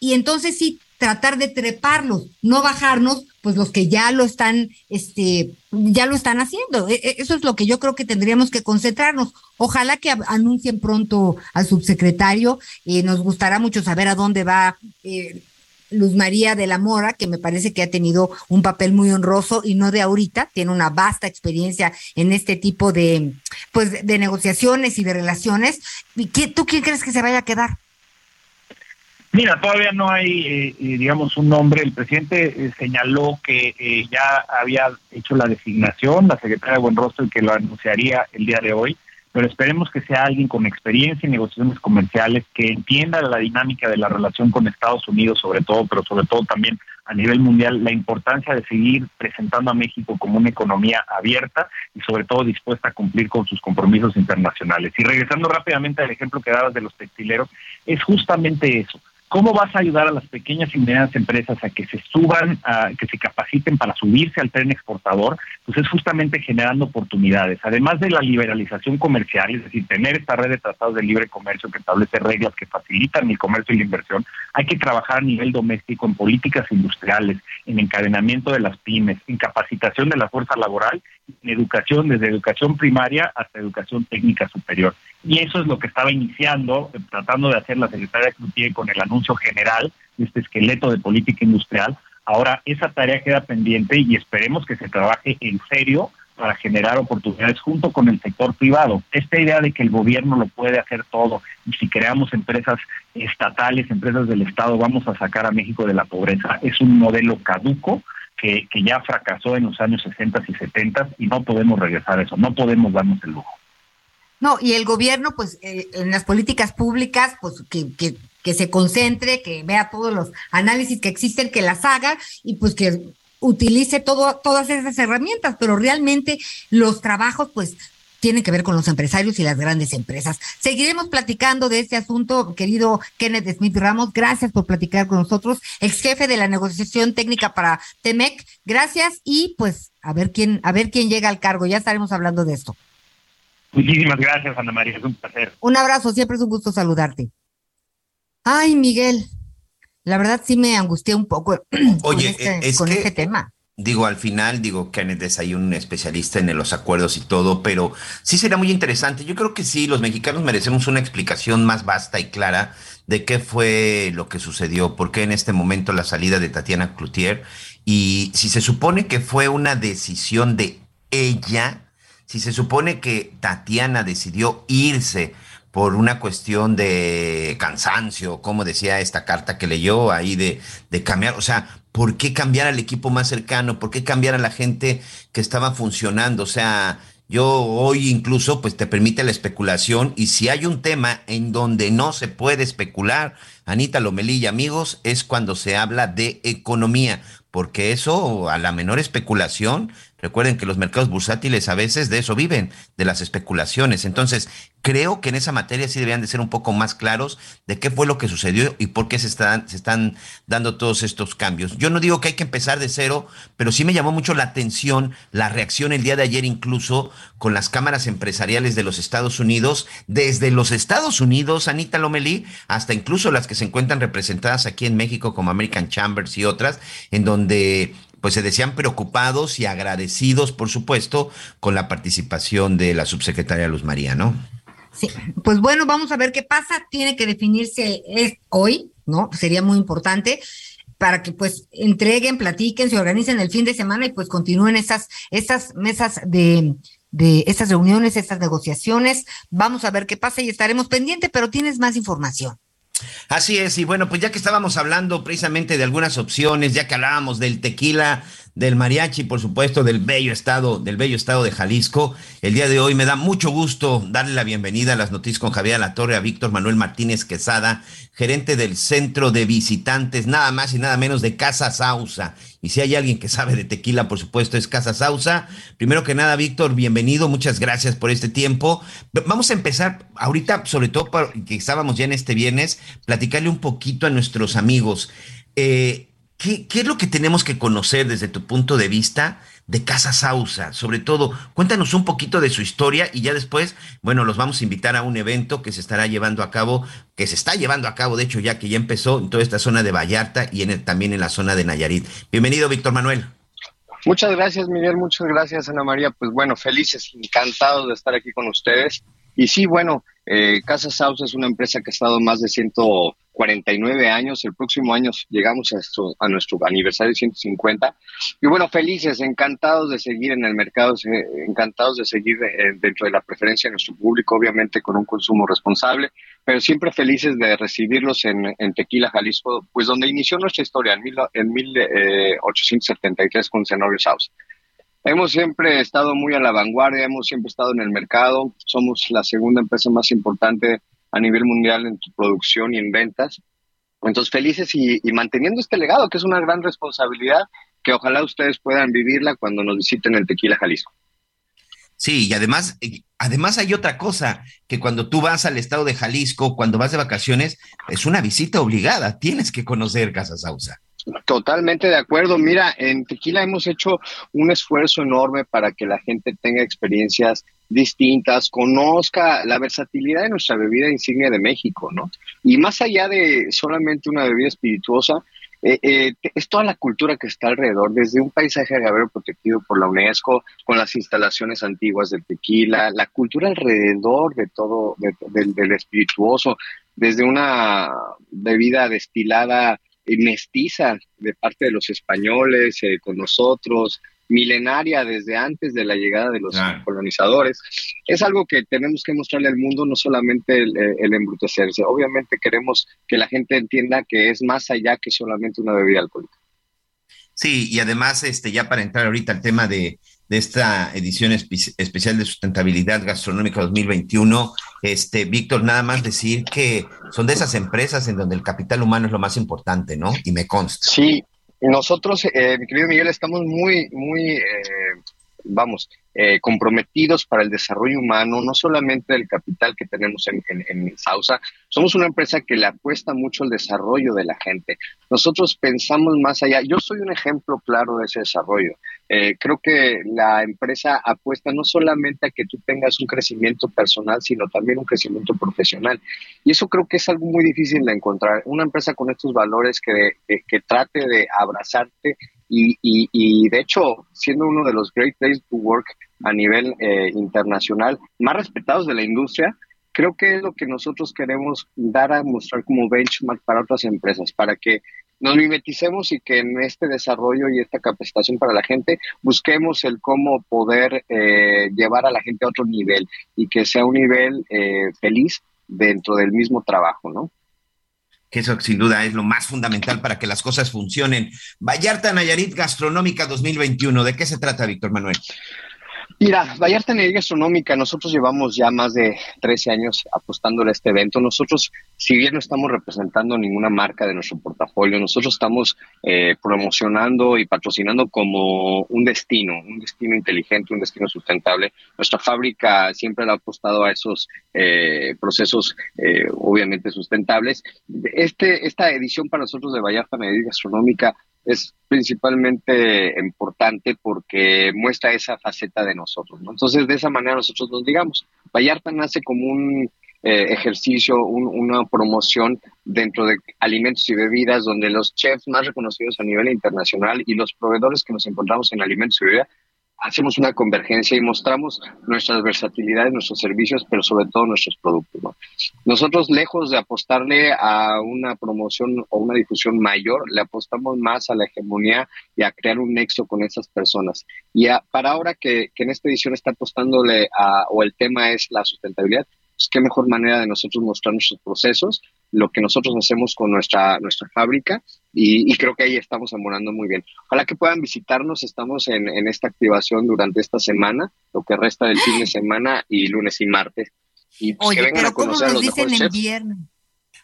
y entonces sí tratar de treparlos, no bajarnos, pues los que ya lo están, este, ya lo están haciendo. E, e, eso es lo que yo creo que tendríamos que concentrarnos. Ojalá que anuncien pronto al subsecretario. Eh, nos gustará mucho saber a dónde va eh, Luz María de la Mora, que me parece que ha tenido un papel muy honroso y no de ahorita, tiene una vasta experiencia en este tipo de, pues, de negociaciones y de relaciones. ¿Y qué, tú quién crees que se vaya a quedar? Mira, todavía no hay, eh, eh, digamos, un nombre. El presidente eh, señaló que ya había hecho la designación, la secretaria de Buenrostro, que lo anunciaría el día de hoy, pero esperemos que sea alguien con experiencia en negociaciones comerciales, que entienda la dinámica de la relación con Estados Unidos, sobre todo, pero sobre todo también a nivel mundial, la importancia de seguir presentando a México como una economía abierta y sobre todo dispuesta a cumplir con sus compromisos internacionales. Y regresando rápidamente al ejemplo que dabas de los textileros, es justamente eso ¿Cómo vas a ayudar a las pequeñas y medianas empresas a que se suban, a que se capaciten para subirse al tren exportador? Pues es justamente generando oportunidades. Además de la liberalización comercial, es decir, tener esta red de tratados de libre comercio que establece reglas que facilitan el comercio y la inversión, hay que trabajar a nivel doméstico en políticas industriales, en encadenamiento de las pymes, en capacitación de la fuerza laboral, en educación, desde educación primaria hasta educación técnica superior. Y eso es lo que estaba iniciando, tratando de hacer la secretaria Cloutier con el anuncio general de este esqueleto de política industrial. Ahora esa tarea queda pendiente y esperemos que se trabaje en serio para generar oportunidades junto con el sector privado. Esta idea de que el gobierno lo puede hacer todo y si creamos empresas estatales, empresas del Estado, vamos a sacar a México de la pobreza, es un modelo caduco que, ya fracasó en los años 60 y 70 y no podemos regresar a eso, no podemos darnos el lujo. No, y el gobierno, pues, eh, en las políticas públicas, pues, que, que se concentre, que vea todos los análisis que existen, que las haga y pues que utilice todo, todas esas herramientas, pero realmente los trabajos, pues, tienen que ver con los empresarios y las grandes empresas. Seguiremos platicando de este asunto, querido Kenneth Smith Ramos. Gracias por platicar con nosotros, ex jefe de la negociación técnica para Temec. Gracias y pues a ver quién, a ver quién llega al cargo. Ya estaremos hablando de esto. Muchísimas gracias, Ana María, es un placer. Un abrazo, siempre es un gusto saludarte. Ay, Miguel, la verdad sí me angustié un poco Oye, con, este, es con que, este tema. Digo, al final, digo, Kenneth es ahí un especialista en los acuerdos y todo, pero sí será muy interesante. Yo creo que sí, los mexicanos merecemos una explicación más vasta y clara de qué fue lo que sucedió, por qué en este momento la salida de Tatiana Cloutier, y si se supone que fue una decisión de ella, si se supone que Tatiana decidió irse por una cuestión de cansancio, como decía esta carta que leyó ahí de, de cambiar, o sea, ¿por qué cambiar al equipo más cercano? ¿Por qué cambiar a la gente que estaba funcionando? O sea, yo hoy incluso pues te permite la especulación y si hay un tema en donde no se puede especular, Anita Lomelilla, amigos, es cuando se habla de economía, porque eso a la menor especulación Recuerden que los mercados bursátiles a veces de eso viven, de las especulaciones. Entonces, creo que en esa materia sí deberían de ser un poco más claros de qué fue lo que sucedió y por qué se están, se están dando todos estos cambios. Yo no digo que hay que empezar de cero, pero sí me llamó mucho la atención la reacción el día de ayer incluso con las cámaras empresariales de los Estados Unidos, desde los Estados Unidos, Anita Lomelí, hasta incluso las que se encuentran representadas aquí en México como American Chambers y otras, en donde pues se decían preocupados y agradecidos, por supuesto, con la participación de la subsecretaria Luz María, ¿no? Sí, pues bueno, vamos a ver qué pasa. Tiene que definirse hoy, ¿no? Sería muy importante para que pues entreguen, platiquen, se organicen el fin de semana y pues continúen esas, esas mesas de, de estas reuniones, estas negociaciones. Vamos a ver qué pasa y estaremos pendientes, pero tienes más información. Así es, y bueno, pues ya que estábamos hablando precisamente de algunas opciones, ya que hablábamos del tequila, del mariachi, por supuesto, del bello estado, del bello estado de Jalisco. El día de hoy me da mucho gusto darle la bienvenida a las noticias con Javier La Torre, a Víctor Manuel Martínez Quesada, gerente del Centro de Visitantes, nada más y nada menos de Casa Sausa. Y si hay alguien que sabe de tequila, por supuesto, es Casa Sausa. Primero que nada, Víctor, bienvenido, muchas gracias por este tiempo. Vamos a empezar ahorita, sobre todo porque estábamos ya en este viernes, platicarle un poquito a nuestros amigos. Eh, ¿Qué, es lo que tenemos que conocer desde tu punto de vista de Casa Sausa? Sobre todo, cuéntanos un poquito de su historia y ya después, bueno, los vamos a invitar a un evento que se estará llevando a cabo, que se está llevando a cabo, de hecho, ya que ya empezó en toda esta zona de Vallarta y en también en la zona de Nayarit. Bienvenido, Víctor Manuel. Muchas gracias, Miguel. Muchas gracias, Ana María. Pues bueno, felices, encantados de estar aquí con ustedes. Y sí, bueno, eh, Casa Sausa es una empresa que ha estado más de 149 años. El próximo año llegamos a, nuestro aniversario 150. Y bueno, felices, encantados de seguir en el mercado, encantados de seguir eh, dentro de la preferencia de nuestro público, obviamente con un consumo responsable, pero siempre felices de recibirlos en, Tequila, Jalisco, pues donde inició nuestra historia en, en 1873 con Zenobio Sausa. Hemos siempre estado muy a la vanguardia, hemos siempre estado en el mercado, somos la segunda empresa más importante a nivel mundial en producción y en ventas. Entonces, felices y, manteniendo este legado, que es una gran responsabilidad, que ojalá ustedes puedan vivirla cuando nos visiten el Tequila Jalisco. Sí, y además, además hay otra cosa, que cuando tú vas al estado de Jalisco, cuando vas de vacaciones, es una visita obligada, tienes que conocer Casa Sausa. Totalmente de acuerdo. Mira, en Tequila hemos hecho un esfuerzo enorme para que la gente tenga experiencias distintas, conozca la versatilidad de nuestra bebida insignia de México, ¿no? Y más allá de solamente una bebida espirituosa, eh, eh, es toda la cultura que está alrededor, desde un paisaje agravero protegido por la UNESCO, con las instalaciones antiguas del tequila, la cultura alrededor de todo, del espirituoso, desde una bebida destilada mestiza de parte de los españoles eh, con nosotros, milenaria desde antes de la llegada de los colonizadores. Es algo que tenemos que mostrarle al mundo, no solamente el, eh, el, embrutecerse. Obviamente queremos que la gente entienda que es más allá que solamente una bebida alcohólica. Sí, y además, este, ya para entrar ahorita al tema de, de esta edición especial de sustentabilidad gastronómica 2021. Este, Víctor, nada más decir que son de esas empresas en donde el capital humano es lo más importante, ¿no? Y me consta. Sí, nosotros, eh, mi querido Miguel, estamos muy, muy, eh, vamos, eh, comprometidos para el desarrollo humano, no solamente el capital que tenemos en, en, Sausa, somos una empresa que le apuesta mucho al desarrollo de la gente. Nosotros pensamos más allá. Yo soy un ejemplo claro de ese desarrollo. Eh, creo que la empresa apuesta no solamente a que tú tengas un crecimiento personal, sino también un crecimiento profesional. Y eso creo que es algo muy difícil de encontrar. Una empresa con estos valores que, que trate de abrazarte y, y, de hecho, siendo uno de los Great Places to Work a nivel eh, internacional, más respetados de la industria, creo que es lo que nosotros queremos dar a mostrar como benchmark para otras empresas, para que nos mimeticemos y que en este desarrollo y esta capacitación para la gente busquemos el cómo poder eh, llevar a la gente a otro nivel y que sea un nivel eh, feliz dentro del mismo trabajo, ¿no? que eso sin duda es lo más fundamental para que las cosas funcionen. Vallarta Nayarit Gastronómica 2021, ¿de qué se trata, Víctor Manuel? Mira, Vallarta Energía Gastronómica, nosotros llevamos ya más de 13 años apostándole a este evento. Nosotros, si bien no estamos representando ninguna marca de nuestro portafolio, nosotros estamos eh, promocionando y patrocinando como un destino, un destino inteligente, un destino sustentable. Nuestra fábrica siempre ha apostado a esos eh, procesos, eh, obviamente sustentables. Este, esta edición para nosotros de Vallarta Energía Gastronómica es principalmente importante porque muestra esa faceta de nosotros. Entonces, de esa manera nosotros nos digamos, Vallarta nace como un eh, ejercicio, una promoción dentro de alimentos y bebidas, donde los chefs más reconocidos a nivel internacional y los proveedores que nos encontramos en alimentos y bebidas hacemos una convergencia y mostramos nuestras versatilidades, nuestros servicios, pero sobre todo nuestros productos. Nosotros, lejos de apostarle a una promoción o una difusión mayor, le apostamos más a la hegemonía y a crear un nexo con esas personas. Y para ahora que, que, en esta edición está apostándole a, o el tema es la sustentabilidad, pues qué mejor manera de nosotros mostrar nuestros procesos, lo que nosotros hacemos con nuestra, nuestra fábrica y, creo que ahí estamos amorando muy bien. Ojalá que puedan visitarnos, estamos en, en esta activación durante esta semana, lo que resta del fin de semana y lunes y martes. Y pues, Oye, pero ¿cómo nos dicen en viernes?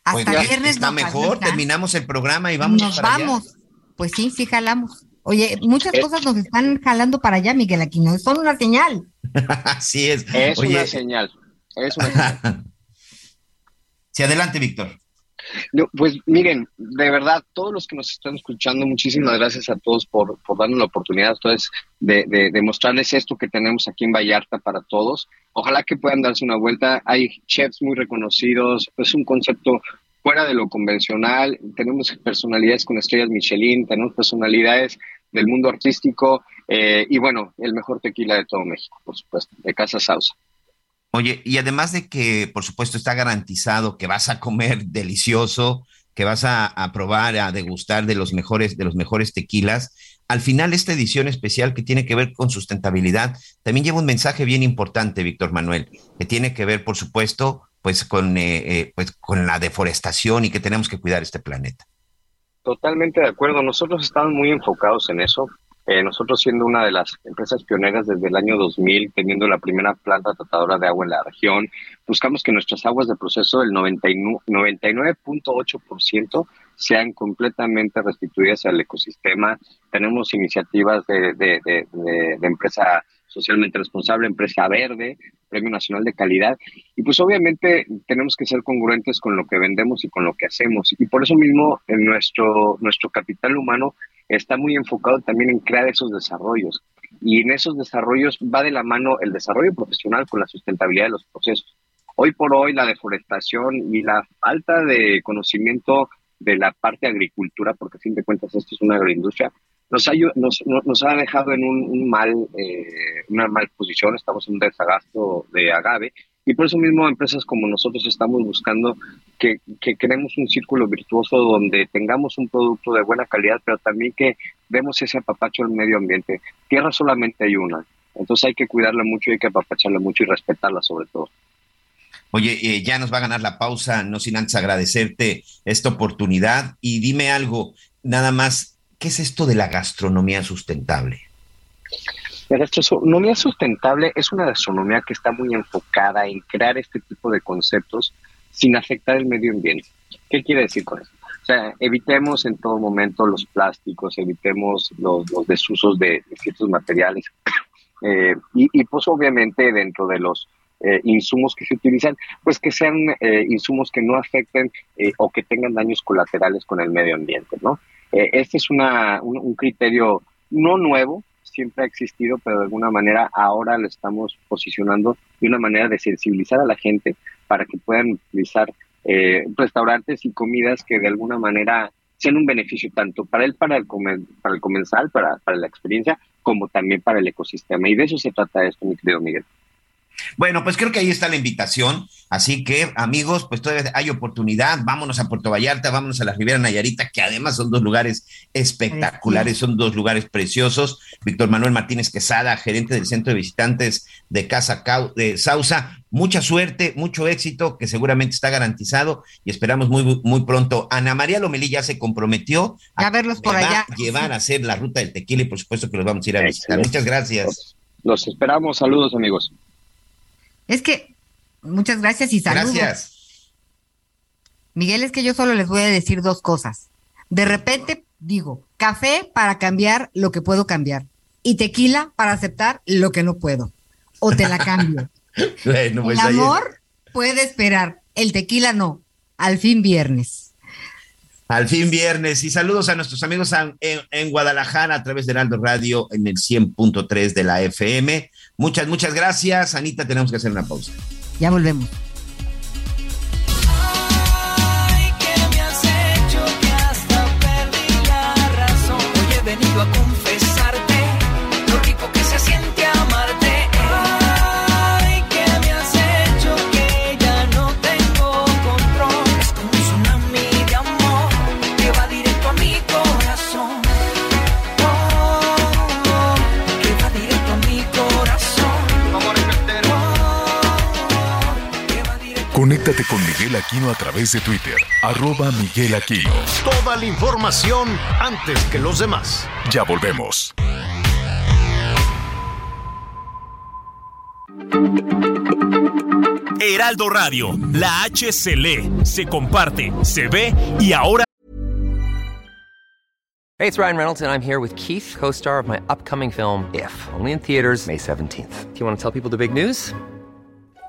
Hasta pues viernes está mejor, terminamos el programa y vamos Nos vamos. Pues sí, sí jalamos. Oye, muchas Eh. cosas nos están jalando para allá, Miguel Aquino. Son una señal. Así es. Es Oye, una señal. Es una señal. sí, adelante, Víctor. Pues miren, de verdad, todos los que nos están escuchando, muchísimas gracias a todos por, por darnos la oportunidad entonces, de mostrarles esto que tenemos aquí en Vallarta para todos. Ojalá que puedan darse una vuelta. Hay chefs muy reconocidos, es un concepto fuera de lo convencional. Tenemos personalidades con estrellas Michelin, tenemos personalidades del mundo artístico eh, y bueno, el mejor tequila de todo México, por supuesto, de Casa Sausa. Oye, y además de que, por supuesto, está garantizado que vas a comer delicioso, que vas a, probar, a degustar de los mejores, de los mejores tequilas. Al final, esta edición especial que tiene que ver con sustentabilidad también lleva un mensaje bien importante, Víctor Manuel, que tiene que ver, por supuesto, pues con, eh, eh, pues con la deforestación y que tenemos que cuidar este planeta. Totalmente de acuerdo. Nosotros estamos muy enfocados en eso. Eh, nosotros siendo una de las empresas pioneras desde el año 2000, teniendo la primera planta tratadora de agua en la región, buscamos que nuestras aguas de proceso, el 99.8%, sean completamente restituidas al ecosistema. Tenemos iniciativas de, de, de, de, empresa socialmente responsable, empresa verde, Premio Nacional de Calidad. Y pues obviamente tenemos que ser congruentes con lo que vendemos y con lo que hacemos. Y por eso mismo en nuestro, nuestro capital humano está muy enfocado también en crear esos desarrollos. Y en esos desarrollos va de la mano el desarrollo profesional con la sustentabilidad de los procesos. Hoy por hoy la deforestación y la falta de conocimiento de la parte de agricultura, porque a fin de cuentas esto es una agroindustria, nos ha, nos, nos ha dejado en un, un mal, eh, una mal posición, estamos en un desagasto de agave, y por eso mismo empresas como nosotros estamos buscando que, que creemos un círculo virtuoso donde tengamos un producto de buena calidad, pero también que demos ese apapacho al medio ambiente. Tierra solamente hay una, entonces hay que cuidarla mucho y hay que apapacharla mucho y respetarla sobre todo. Oye, eh, ya nos va a ganar la pausa, no sin antes agradecerte esta oportunidad y dime algo, nada más, ¿qué es esto de la gastronomía sustentable? La gastronomía sustentable es una gastronomía que está muy enfocada en crear este tipo de conceptos sin afectar el medio ambiente. ¿Qué quiere decir con eso? O sea, evitemos en todo momento los plásticos, evitemos los, desusos de, ciertos materiales eh, y, pues obviamente dentro de los eh, insumos que se utilizan, pues que sean eh, insumos que no afecten eh, o que tengan daños colaterales con el medio ambiente, ¿no? este es una, un, un, criterio no nuevo, siempre ha existido, pero de alguna manera ahora lo estamos posicionando de una manera de sensibilizar a la gente para que puedan utilizar restaurantes y comidas que de alguna manera sean un beneficio tanto para él, para el, para el comensal, para, para la experiencia, como también para el ecosistema. Y de eso se trata esto, mi querido Miguel. Bueno, pues creo que ahí está la invitación. Así que, amigos, pues todavía hay oportunidad. Vámonos a Puerto Vallarta, vámonos a la Riviera Nayarita, que además son dos lugares espectaculares, son dos lugares preciosos. Víctor Manuel Martínez Quesada, gerente del Centro de Visitantes de Casa de Sausa. Mucha suerte, mucho éxito, que seguramente está garantizado y esperamos muy, muy pronto. Ana María Lomelí ya se comprometió a, verlos por allá. llevar a hacer la ruta del tequila y por supuesto que los vamos a ir a visitar. Muchas gracias. Los, esperamos. Saludos, amigos. Es que, muchas gracias y saludos. Gracias. Miguel, es que yo solo les voy a decir dos cosas. De repente digo, café para cambiar lo que puedo cambiar y tequila para aceptar lo que no puedo. O te la cambio. el pues amor puede esperar, el tequila no. Al fin viernes. Al fin viernes. Y saludos a nuestros amigos en, Guadalajara a través de Heraldo Radio en el 100.3 de la FM. Muchas, muchas gracias. Anita, tenemos que hacer una pausa. Ya volvemos. Conéctate con Miguel Aquino a través de Twitter, arroba Miguel Aquino. Toda la información antes que los demás. Ya volvemos. Heraldo Radio, la H se lee, se comparte, se ve y ahora... Hey, it's Ryan Reynolds and I'm here with Keith, co-star of my upcoming film, If, only in theaters May 17th. Do you want to tell people the big news?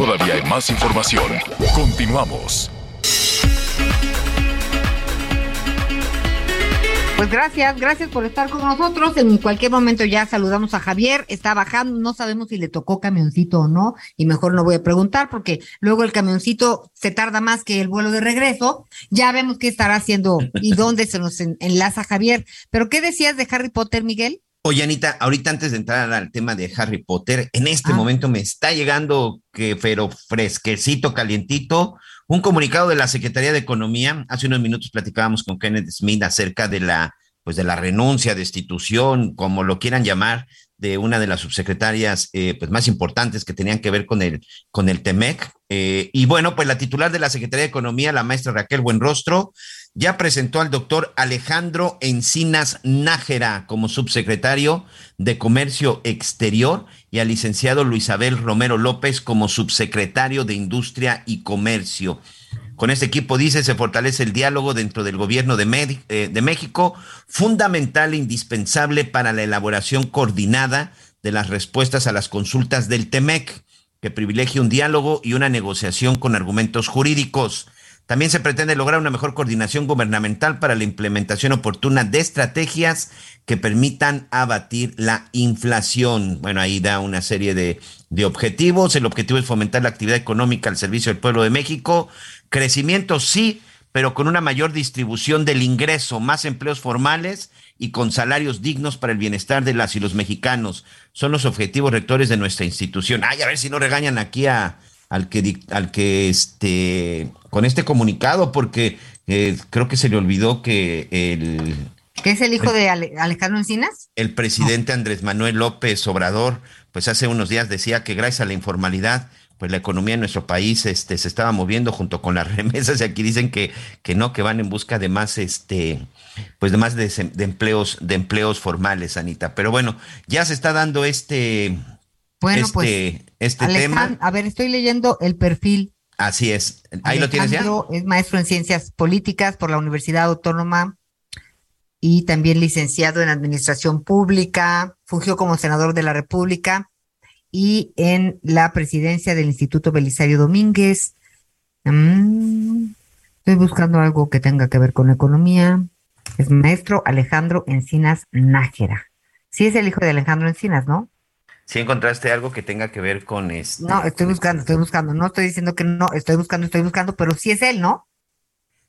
Todavía hay más información. Continuamos. Pues gracias, gracias por estar con nosotros. En cualquier momento ya saludamos a Javier, está bajando, no sabemos si le tocó camioncito o no, y mejor no voy a preguntar porque luego el camioncito se tarda más que el vuelo de regreso. Ya vemos qué estará haciendo y dónde se nos enlaza Javier. Pero ¿qué decías de Harry Potter, Miguel? Oye, Anita, ahorita antes de entrar al tema de Harry Potter, en este ah. momento me está llegando que, pero fresquecito, calientito, un comunicado de la Secretaría de Economía. Hace unos minutos platicábamos con Kenneth Smith acerca de la, pues de la renuncia, destitución, como lo quieran llamar, de una de las subsecretarias eh, pues más importantes que tenían que ver con el, con el TEMEC. Eh, y bueno, pues la titular de la Secretaría de Economía, la maestra Raquel Buenrostro, ya presentó al doctor Alejandro Encinas Nájera como subsecretario de Comercio Exterior y al licenciado Luis Abel Romero López como subsecretario de Industria y Comercio. Con este equipo, dice, se fortalece el diálogo dentro del gobierno de, eh, de México, fundamental e indispensable para la elaboración coordinada de las respuestas a las consultas del TEMEC, que privilegia un diálogo y una negociación con argumentos jurídicos. También se pretende lograr una mejor coordinación gubernamental para la implementación oportuna de estrategias que permitan abatir la inflación. Bueno, ahí da una serie de, objetivos. El objetivo es fomentar la actividad económica al servicio del pueblo de México. Crecimiento sí, pero con una mayor distribución del ingreso, más empleos formales y con salarios dignos para el bienestar de las y los mexicanos. Son los objetivos rectores de nuestra institución. Ay, a ver si no regañan aquí a, al que, al que este, con este comunicado, porque eh, creo que se le olvidó que el... ¿Qué es el hijo de Alejandro Encinas? El presidente Andrés Manuel López Obrador, pues hace unos días decía que gracias a la informalidad, pues la economía en nuestro país este, se estaba moviendo junto con las remesas y aquí dicen que, que no, que van en busca de más, este, pues de más de, de empleos, de empleos formales, Anita. Pero bueno, ya se está dando este, bueno, pues, este, este tema. A ver, estoy leyendo el perfil. Así es. Ahí lo tienes ya. Es maestro en ciencias políticas por la Universidad Autónoma y también licenciado en administración pública. Fungió como senador de la República y en la presidencia del Instituto Belisario Domínguez. Mm, estoy buscando algo que tenga que ver con economía. Es maestro Alejandro Encinas Nájera. Sí es el hijo de Alejandro Encinas, ¿no? Si encontraste algo que tenga que ver con este. No, estoy buscando, estoy buscando. No estoy diciendo que no, estoy buscando, estoy buscando, pero sí es él, ¿no?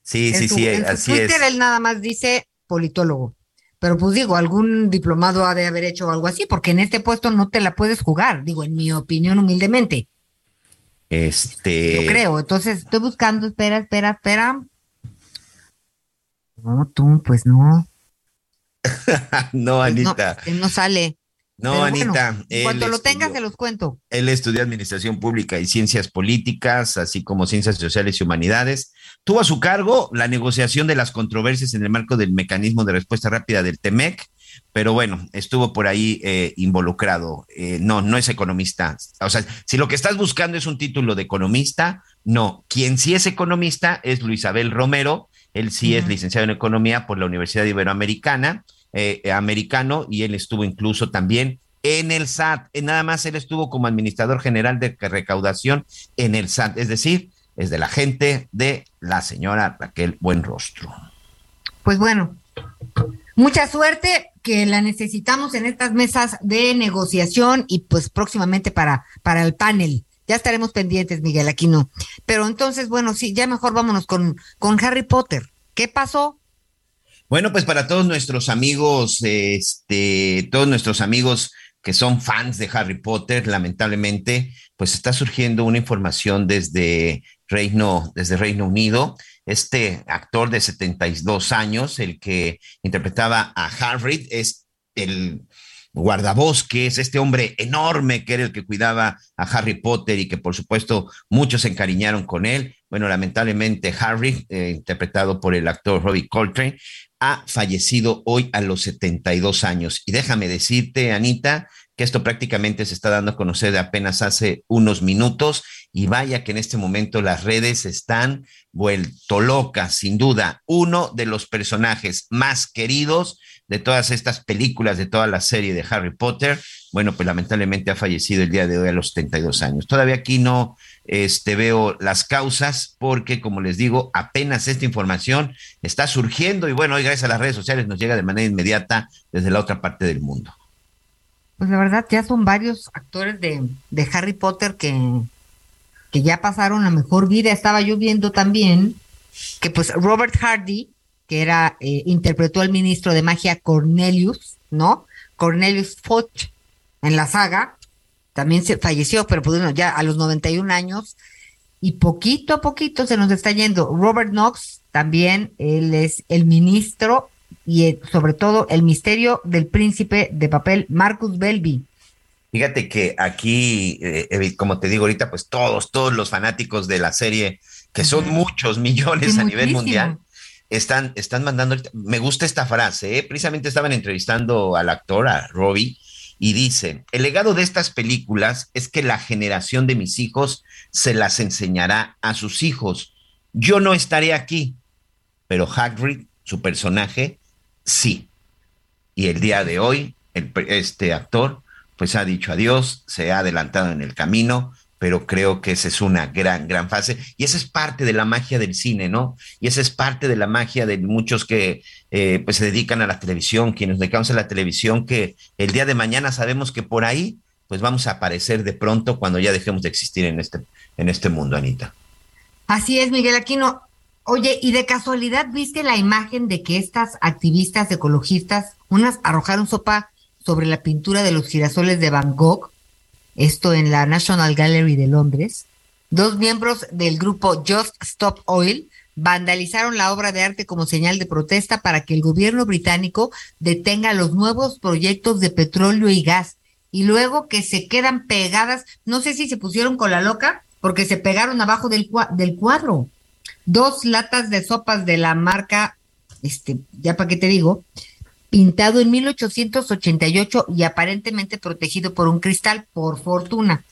Sí, sí, sí, en así Twitter es. él nada más dice politólogo. Pero pues digo, algún diplomado ha de haber hecho algo así, porque en este puesto no te la puedes jugar, digo, en mi opinión humildemente. Este. Yo creo. Entonces estoy buscando, espera, espera, espera. No, tú, pues no. no, Anita. No, no sale. No, Pero Anita. bueno, cuanto lo estudió- tengas, se los cuento. Él estudió Administración Pública y Ciencias Políticas, así como Ciencias Sociales y Humanidades. Tuvo a su cargo la negociación de las controversias en el marco del mecanismo de respuesta rápida del TEMEC, pero bueno, estuvo por ahí eh, involucrado. Eh, no, no es economista. O sea, si lo que estás buscando es un título de economista, no. Quien sí es economista es Luisabel Romero. Él sí es licenciado en Economía por la Universidad Iberoamericana, eh, eh, americano, y él estuvo incluso también en el SAT. Eh, Nada más él estuvo como administrador general de recaudación en el SAT, es decir, es de la gente de la señora Raquel Buenrostro. Pues bueno, mucha suerte que la necesitamos en estas mesas de negociación y pues próximamente para, para el panel. Ya estaremos pendientes, Miguel Aquino. Pero entonces, bueno, sí, ya mejor vámonos con, con Harry Potter. ¿Qué pasó? Bueno, pues para todos nuestros amigos, este, todos nuestros amigos que son fans de Harry Potter, lamentablemente, pues está surgiendo una información desde Reino, desde Reino Unido. Este actor de 72 años, el que interpretaba a Harry, es el guardabosques, este hombre enorme que era el que cuidaba a Harry Potter y que por supuesto muchos se encariñaron con él. Bueno, lamentablemente Harry, eh, interpretado por el actor Robbie Coltrane, ha fallecido hoy a los 72 años. Y déjame decirte, Anita, que esto prácticamente se está dando a conocer de apenas hace unos minutos y vaya que en este momento las redes están vuelto locas, sin duda. Uno de los personajes más queridos de todas estas películas, de toda la serie de Harry Potter, bueno, pues lamentablemente ha fallecido el día de hoy a los 72 años. Todavía aquí no este, veo las causas porque, como les digo, apenas esta información está surgiendo y bueno, hoy gracias a las redes sociales nos llega de manera inmediata desde la otra parte del mundo. Pues la verdad, ya son varios actores de, de Harry Potter que, que ya pasaron la mejor vida. Estaba yo viendo también que pues Robert Hardy, que era, eh, interpretó al ministro de magia Cornelius, ¿no? Cornelius Foch en la saga, también se falleció, pero pues bueno, ya a los 91 años, y poquito a poquito se nos está yendo. Robert Knox, también, él es el ministro y eh, sobre todo el misterio del príncipe de papel Marcus Belby. Fíjate que aquí, eh, como te digo ahorita, pues todos, todos los fanáticos de la serie, que son muchos millones Sí, a nivel mundial, están, están mandando, me gusta esta frase, ¿eh? precisamente estaban entrevistando al actor, a Robbie, y dice, el legado de estas películas es que la generación de mis hijos se las enseñará a sus hijos. Yo no estaré aquí, pero Hagrid, su personaje, sí. Y el día de hoy, el, este actor, pues ha dicho adiós, se ha adelantado en el camino, pero creo que esa es una gran, gran fase. Y esa es parte de la magia del cine, ¿no? Y esa es parte de la magia de muchos que eh, pues se dedican a la televisión, quienes dedicamos a la televisión, que el día de mañana sabemos que por ahí, pues vamos a aparecer de pronto cuando ya dejemos de existir en este, en este mundo, Anita. Así es, Miguel Aquino. Oye, ¿y de casualidad viste la imagen de que estas activistas ecologistas, unas arrojaron sopa sobre la pintura de los girasoles de Van Gogh, esto en la National Gallery de Londres? Dos miembros del grupo Just Stop Oil vandalizaron la obra de arte como señal de protesta para que el gobierno británico detenga los nuevos proyectos de petróleo y gas. Y luego que se quedan pegadas, no sé si se pusieron con la loca, porque se pegaron abajo del, del cuadro. Dos latas de sopas de la marca, este, ya para qué te digo, pintado en 1888 y aparentemente protegido por un cristal, por fortuna.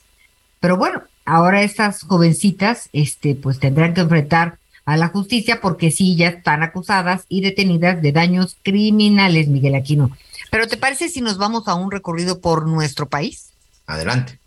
Pero bueno, ahora estas jovencitas, este, pues tendrán que enfrentar a la justicia porque sí, ya están acusadas y detenidas de daños criminales, Miguel Aquino. Pero ¿te parece si nos vamos a un recorrido por nuestro país? Adelante.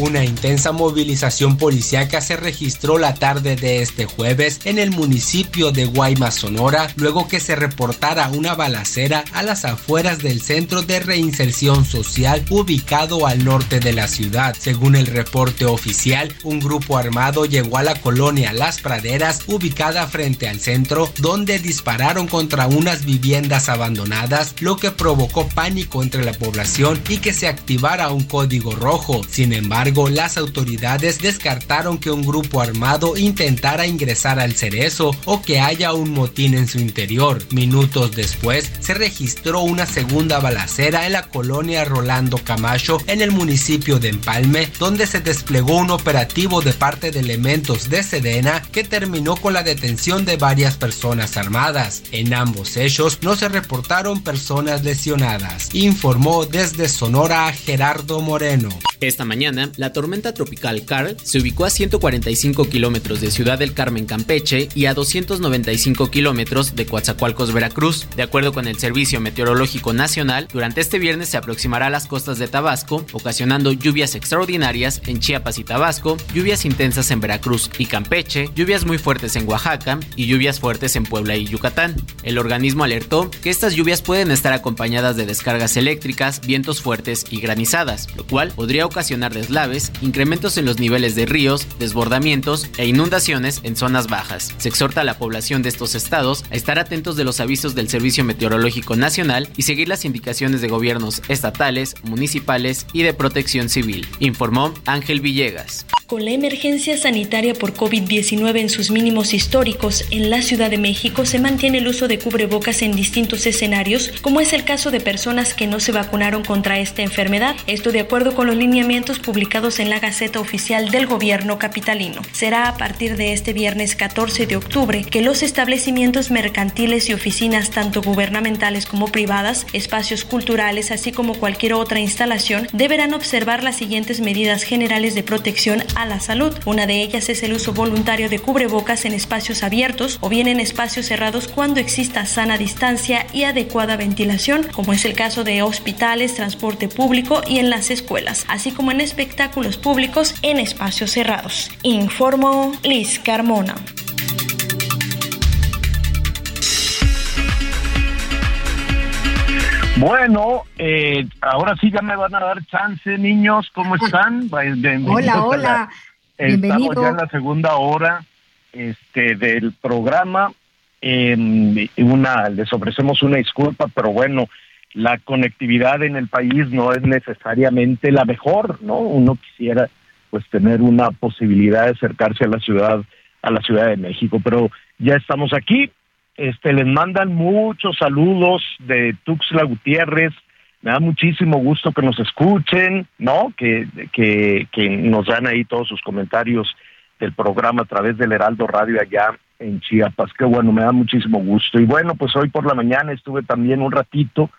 Una intensa movilización policíaca se registró la tarde de este jueves en el municipio de Guaymas, Sonora, luego que se reportara una balacera a las afueras del centro de reinserción social ubicado al norte de la ciudad. Según el reporte oficial, un grupo armado llegó a la colonia Las Praderas, ubicada frente al centro, donde dispararon contra unas viviendas abandonadas, lo que provocó pánico entre la población y que se activara un código rojo. Sin embargo, las autoridades descartaron que un grupo armado intentara ingresar al cerezo o que haya un motín en su interior. Minutos después, se registró una segunda balacera en la colonia Rolando Camacho en el municipio de Empalme, donde se desplegó un operativo de parte de elementos de Sedena que terminó con la detención de varias personas armadas. En ambos hechos no se reportaron personas lesionadas, informó desde Sonora Gerardo Moreno. Esta mañana, la tormenta tropical Carl se ubicó a 145 kilómetros de Ciudad del Carmen, Campeche y a 295 kilómetros de Coatzacoalcos, Veracruz. De acuerdo con el Servicio Meteorológico Nacional, durante este viernes se aproximará a las costas de Tabasco, ocasionando lluvias extraordinarias en Chiapas y Tabasco, lluvias intensas en Veracruz y Campeche, lluvias muy fuertes en Oaxaca y lluvias fuertes en Puebla y Yucatán. El organismo alertó que estas lluvias pueden estar acompañadas de descargas eléctricas, vientos fuertes y granizadas, lo cual podría ocasionar deslaves incrementos en los niveles de ríos, desbordamientos e inundaciones en zonas bajas. Se exhorta a la población de estos estados a estar atentos de los avisos del Servicio Meteorológico Nacional y seguir las indicaciones de gobiernos estatales, municipales y de protección civil, informó Ángel Villegas. Con la emergencia sanitaria por COVID-19 en sus mínimos históricos, en la Ciudad de México se mantiene el uso de cubrebocas en distintos escenarios, como es el caso de personas que no se vacunaron contra esta enfermedad. Esto de acuerdo con los lineamientos publicados en la Gaceta Oficial del Gobierno Capitalino. Será a partir de este viernes 14 de octubre que los establecimientos mercantiles y oficinas, tanto gubernamentales como privadas, espacios culturales, así como cualquier otra instalación, deberán observar las siguientes medidas generales de protección a la salud. Una de ellas es el uso voluntario de cubrebocas en espacios abiertos o bien en espacios cerrados cuando exista sana distancia y adecuada ventilación, como es el caso de hospitales, transporte público y en las escuelas, así como en espectáculos públicos en espacios cerrados. Informó Liz Carmona. Bueno, eh, ahora sí ya me van a dar chance, niños. ¿Cómo están? Hola, hola. Estamos ya en la segunda hora este, del programa. Eh, una, les ofrecemos una disculpa, pero bueno, la conectividad en el país no es necesariamente la mejor, ¿no? Uno quisiera pues tener una posibilidad de acercarse a la ciudad a la Ciudad de México, pero ya estamos aquí. Este les mandan muchos saludos de Tuxla Gutiérrez. Me da muchísimo gusto que nos escuchen, ¿no? Que, que, que nos dan ahí todos sus comentarios del programa a través del Heraldo Radio allá en Chiapas. Qué bueno, me da muchísimo gusto. Y bueno, pues hoy por la mañana estuve también un ratito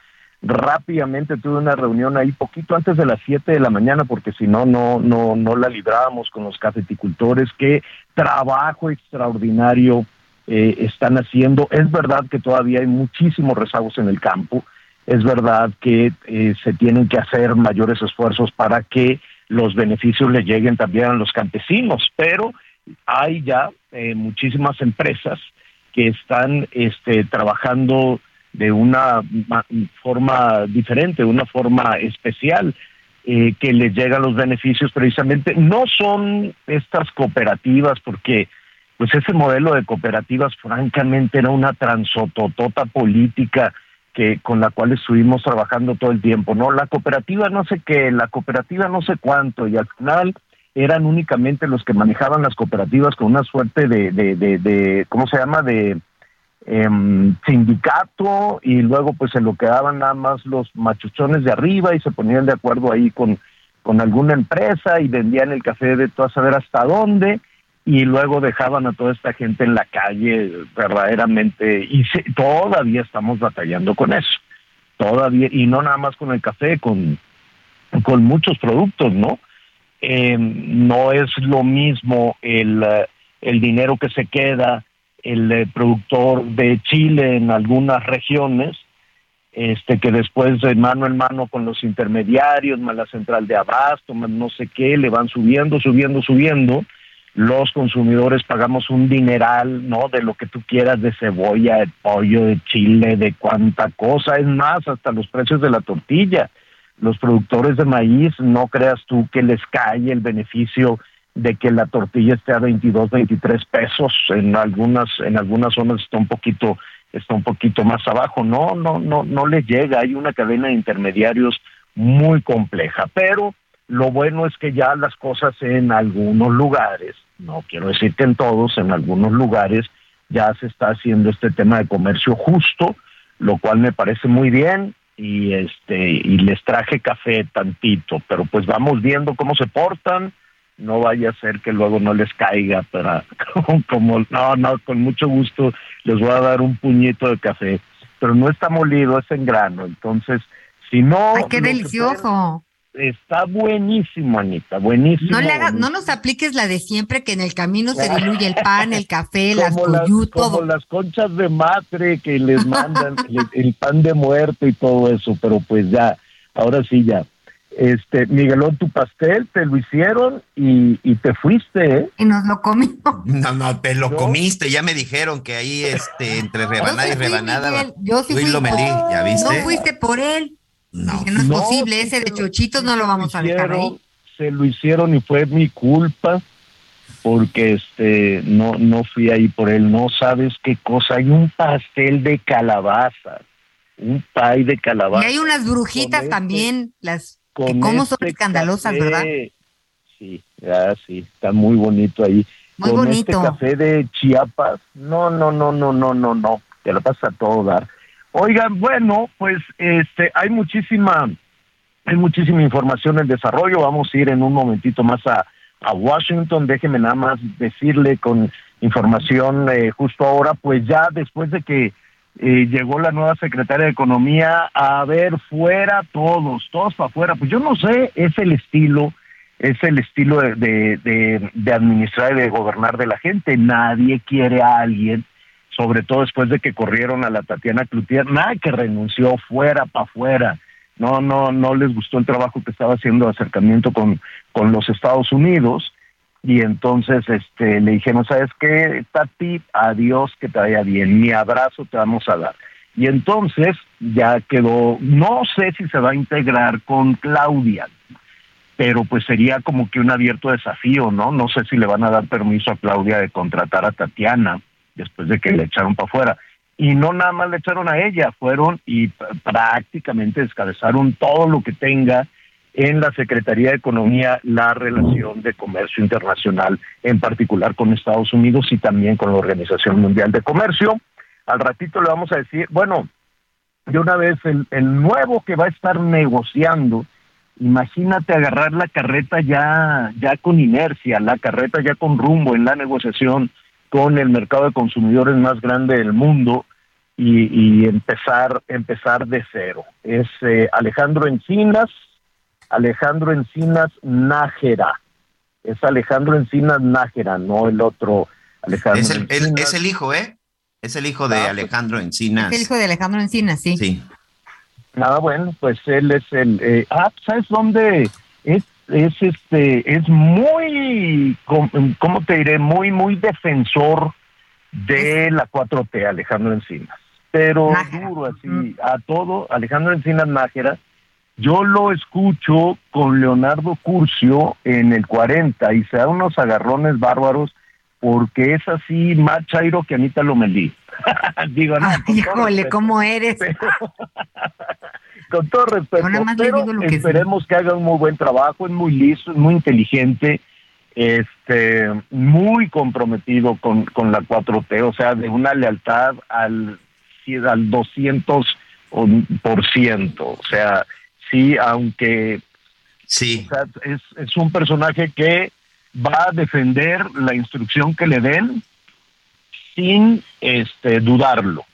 rápidamente tuve una reunión ahí poquito antes de las 7 de la mañana porque si no no no no la librábamos con los cafeticultores qué trabajo extraordinario eh, están haciendo es verdad que todavía hay muchísimos rezagos en el campo es verdad que eh, se tienen que hacer mayores esfuerzos para que los beneficios le lleguen también a los campesinos pero hay ya eh, muchísimas empresas que están este, trabajando de una forma diferente, de una forma especial, eh, que les llegan los beneficios precisamente. No son estas cooperativas, porque pues ese modelo de cooperativas francamente era una transototota política que con la cual estuvimos trabajando todo el tiempo, ¿no? La cooperativa no sé qué, la cooperativa no sé cuánto, y al final eran únicamente los que manejaban las cooperativas con una suerte de, de, de, de ¿cómo se llama?, de Em, sindicato y luego pues se lo quedaban nada más los machuchones de arriba y se ponían de acuerdo ahí con, con alguna empresa y vendían el café de todo a saber hasta dónde y luego dejaban a toda esta gente en la calle verdaderamente y todavía estamos batallando con eso todavía y no nada más con el café con con muchos productos no em, no es lo mismo el el dinero que se queda el eh, productor de Chile en algunas regiones este que después de mano en mano con los intermediarios, más la central de abasto, más no sé qué, le van subiendo, subiendo, subiendo. Los consumidores pagamos un dineral, ¿no? De lo que tú quieras, de cebolla, de pollo, de chile, de cuánta cosa, es más, hasta los precios de la tortilla. Los productores de maíz, no creas tú que les cae el beneficio de que la tortilla esté a 22, 23 pesos, en algunas en algunas zonas está un poquito está un poquito más abajo. No, no, no, no le llega. Hay una cadena de intermediarios muy compleja. Pero lo bueno es que ya las cosas en algunos lugares, no quiero decir que en todos, en algunos lugares ya se está haciendo este tema de comercio justo, lo cual me parece muy bien y este y les traje café tantito, pero pues vamos viendo cómo se portan no vaya a ser que luego no les caiga, pero como, no, no, con mucho gusto les voy a dar un puñito de café, pero no está molido, es en grano, entonces, si no... ¡Ay, qué delicioso! Está buenísimo, Anita, buenísimo. No, le hagas, no nos apliques la de siempre que en el camino se diluye el pan, el café, las cuyú, Como las conchas de matre que les mandan, el pan de muerte y todo eso, pero pues ya, ahora sí ya este, Miguelón, tu pastel te lo hicieron y, te fuiste, ¿eh? Y nos lo comimos. No, no, te lo comiste, ya me dijeron que ahí, este, entre rebanada y rebanada. yo sí fui, lo ¿ya viste? No fuiste por él. No, no es posible, ese de chochitos no lo vamos a dejar ahí. Se lo hicieron y fue mi culpa porque este no no fui ahí por él, no sabes qué cosa, hay un pastel de calabaza, un pay de calabaza. Y hay unas brujitas este también, las ¿Cómo son este escandalosas, verdad? Sí, ya sí, está muy bonito ahí. Muy Con este bonito. Este café de Chiapas, no, no, no, no, no, no, no, te lo pasa a todo dar. Oigan, bueno, pues este, hay muchísima, hay muchísima información en desarrollo. Vamos a ir en un momentito más a, Washington. Déjeme nada más decirle con información eh, justo ahora, pues ya después de que eh, llegó la nueva secretaria de Economía a ver fuera todos, todos para afuera. Pues yo no sé, es el estilo, es el estilo de, de, de, administrar y de gobernar de la gente. Nadie quiere a alguien, sobre todo después de que corrieron a la Tatiana Cloutier, nada que renunció fuera para afuera. No, no, no les gustó el trabajo que estaba haciendo de acercamiento con, con los Estados Unidos y entonces este le dijimos, ¿sabes qué, Tati? Adiós, que te vaya bien, mi abrazo te vamos a dar. Y entonces ya quedó, no sé si se va a integrar con Claudia, pero pues sería como que un abierto desafío, ¿no? No sé si le van a dar permiso a Claudia de contratar a Tatiana después de que le echaron para afuera. Y no nada más le echaron a ella, fueron y prácticamente descabezaron todo lo que tenga en la Secretaría de Economía la relación de comercio internacional, en particular con Estados Unidos y también con la Organización Mundial de Comercio. Al ratito le vamos a decir, bueno, de una vez el, el nuevo que va a estar negociando, imagínate agarrar la carreta ya, ya con inercia, la carreta ya con rumbo en la negociación con el mercado de consumidores más grande del mundo y, y empezar, empezar de cero. Es eh, Alejandro Encinas, Alejandro Encinas Nájera. Es Alejandro Encinas Nájera, no el otro Alejandro. Es el, es el hijo, ¿eh? Es el hijo de ah, Alejandro Encinas. Es el hijo de Alejandro Encinas, sí. Sí. Nada, bueno, pues él es el. Eh, ah, ¿sabes dónde? Es, es este, es muy, ¿cómo te diré? Muy, muy defensor de la 4T, Alejandro Encinas. Pero duro así, a todo, Alejandro Encinas Nájera yo lo escucho con Leonardo Curcio en el 40 y se da unos agarrones bárbaros porque es así más chairo que Anita Lomelí. digo, no. híjole, ¿cómo eres? con todo respeto, pero esperemos que haga un muy buen trabajo, es muy listo, es muy inteligente, este, muy comprometido con, con la 4T, o sea, de una lealtad al, al 200%, o sea, sí, aunque sí. es, un personaje que va a defender la instrucción que le den sin este dudarlo.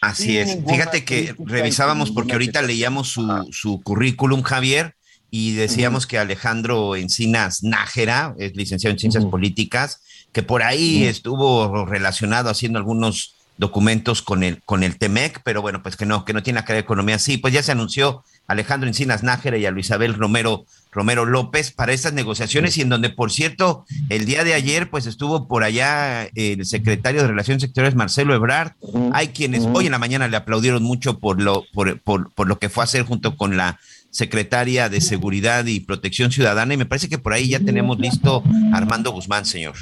Así es. Fíjate que revisábamos porque ahorita leíamos su, su currículum, Javier, y decíamos que Alejandro Encinas Nájera es licenciado en Ciencias Políticas, que por ahí estuvo relacionado haciendo algunos documentos con el, con el TEMEC, pero bueno, pues que no, que no tiene que ver economía. Sí, pues ya se anunció Alejandro Encinas Nájera y a Luisabel Romero, Romero López para estas negociaciones y en donde, por cierto, el día de ayer, pues estuvo por allá el secretario de Relaciones Exteriores, Marcelo Ebrard. Hay quienes hoy en la mañana le aplaudieron mucho por lo, por, por, por lo que fue a hacer junto con la secretaria de Seguridad y Protección Ciudadana y me parece que por ahí ya tenemos listo Armando Guzmán, señor.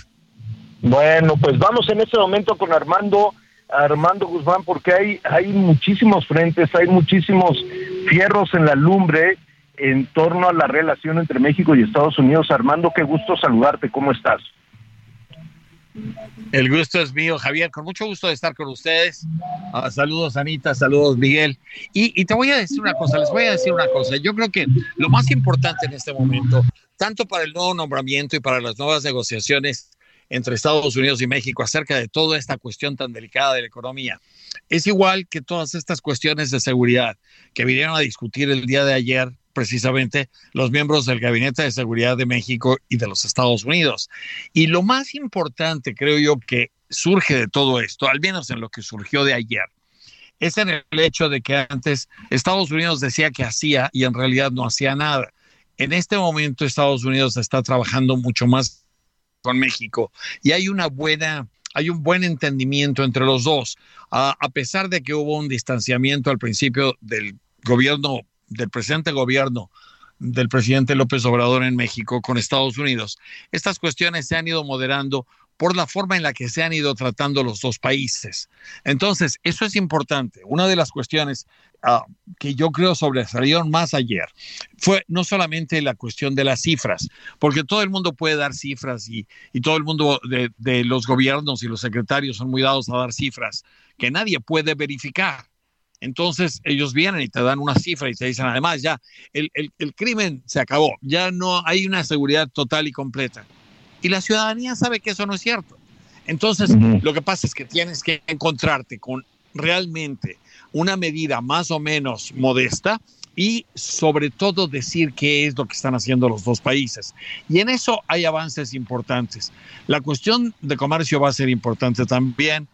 Bueno, pues vamos en este momento con Armando, Armando Guzmán, porque hay, hay muchísimos frentes, hay muchísimos fierros en la lumbre en torno a la relación entre México y Estados Unidos. Armando, qué gusto saludarte, ¿cómo estás? El gusto es mío, Javier. Con mucho gusto de estar con ustedes. Ah, saludos, Anita. Saludos, Miguel. Y, y, te voy a decir una cosa, les voy a decir una cosa. Yo creo que lo más importante en este momento, tanto para el nuevo nombramiento y para las nuevas negociaciones entre Estados Unidos y México acerca de toda esta cuestión tan delicada de la economía, es igual que todas estas cuestiones de seguridad que vinieron a discutir el día de ayer precisamente los miembros del Gabinete de Seguridad de México y de los Estados Unidos. Y lo más importante, creo yo, que surge de todo esto, al menos en lo que surgió de ayer, es en el hecho de que antes Estados Unidos decía que hacía y en realidad no hacía nada. En este momento Estados Unidos está trabajando mucho más con México y hay una buena hay un buen entendimiento entre los dos, a pesar de que hubo un distanciamiento al principio del gobierno del presente gobierno del presidente López Obrador en México con Estados Unidos, estas cuestiones se han ido moderando por la forma en la que se han ido tratando los dos países. Entonces, eso es importante. Una de las cuestiones uh, que yo creo sobresalieron más ayer fue no solamente la cuestión de las cifras, porque todo el mundo puede dar cifras y, y todo el mundo de los gobiernos y los secretarios son muy dados a dar cifras que nadie puede verificar. Entonces ellos vienen y te dan una cifra y te dicen, además, ya el, el, el, crimen se acabó, ya no hay una seguridad total y completa. Y la ciudadanía sabe que eso no es cierto. Entonces, lo que pasa es que tienes que encontrarte con realmente una medida más o menos modesta y sobre todo decir qué es lo que están haciendo los dos países. Y en eso hay avances importantes. La cuestión de comercio va a ser importante también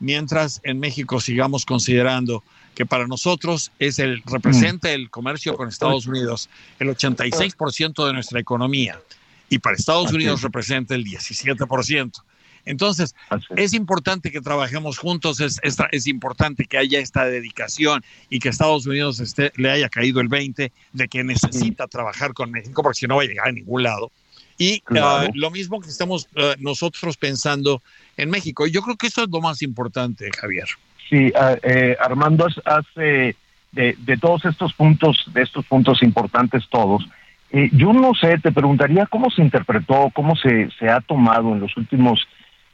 mientras en México sigamos considerando que para nosotros es el representa el comercio con Estados Unidos el 86% de nuestra economía y para Estados Unidos representa el 17%. Entonces, es importante que trabajemos juntos, es, es, es, importante que haya esta dedicación y que Estados Unidos esté, le haya caído el 20 de que necesita trabajar con México porque si no va a llegar a ningún lado. Y claro. uh, lo mismo que estamos uh, nosotros pensando en México. Yo creo que eso es lo más importante, Javier. Sí, uh, eh, Armando, hace de, de, todos estos puntos, de estos puntos importantes todos, eh, yo no sé, te preguntaría cómo se interpretó, cómo se, se ha tomado en los últimos,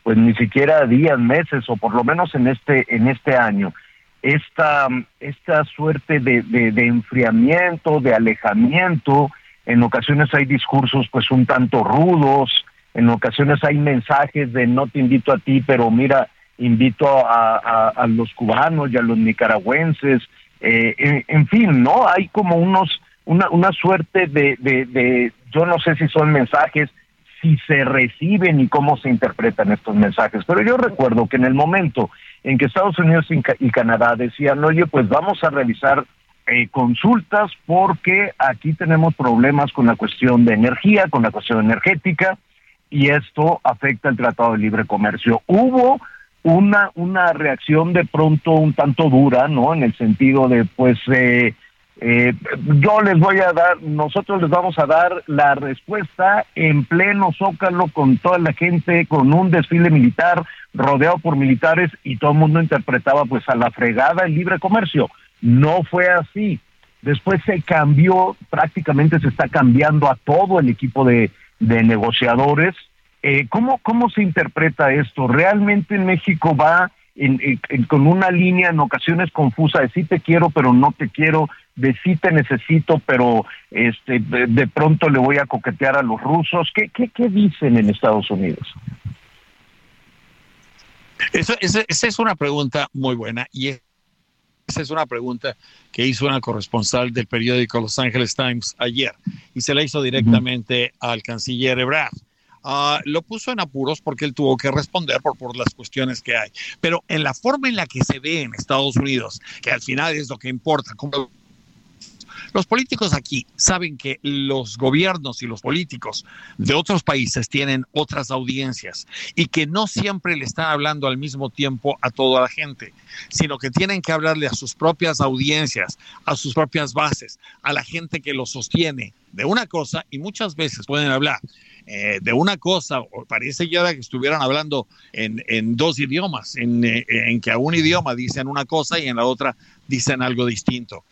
pues ni siquiera días, meses, o por lo menos en este, en este año, esta, esta suerte de, de, de enfriamiento, de alejamiento, en ocasiones hay discursos pues un tanto rudos, en ocasiones hay mensajes de no te invito a ti, pero mira, invito a, a, los cubanos y a los nicaragüenses, eh, en, fin, ¿no? Hay como unos, una, una suerte de, de, de, yo no sé si son mensajes, si se reciben y cómo se interpretan estos mensajes, pero yo recuerdo que en el momento en que Estados Unidos y, Canadá decían, oye, pues vamos a revisar eh, consultas porque aquí tenemos problemas con la cuestión de energía, con la cuestión energética y esto afecta el Tratado de Libre Comercio. Hubo una una reacción de pronto un tanto dura, ¿no? En el sentido de pues eh, eh, yo les voy a dar, nosotros les vamos a dar la respuesta en pleno zócalo con toda la gente, con un desfile militar rodeado por militares y todo el mundo interpretaba pues a la fregada el libre comercio. No fue así. Después se cambió, prácticamente se está cambiando a todo el equipo de, de negociadores. Eh, ¿cómo, ¿Cómo se interpreta esto? ¿Realmente en México va en, con una línea en ocasiones confusa de sí te quiero pero no te quiero, de sí te necesito pero este de, de pronto le voy a coquetear a los rusos? ¿Qué, qué, qué dicen en Estados Unidos? Eso, esa, esa es una pregunta muy buena y es esa es una pregunta que hizo una corresponsal del periódico Los Angeles Times ayer y se la hizo directamente uh -huh. al canciller Ebrard. ah, lo puso en apuros porque él tuvo que responder por, por las cuestiones que hay. Pero en la forma en la que se ve en Estados Unidos, que al final es lo que importa, como los políticos aquí saben que los gobiernos y los políticos de otros países tienen otras audiencias y que no siempre le están hablando al mismo tiempo a toda la gente, sino que tienen que hablarle a sus propias audiencias, a sus propias bases, a la gente que lo sostiene de una cosa y muchas veces pueden hablar eh, de una cosa, o parece ya que estuvieran hablando en, en dos idiomas, en, eh, en que a un idioma dicen una cosa y en la otra dicen algo distinto.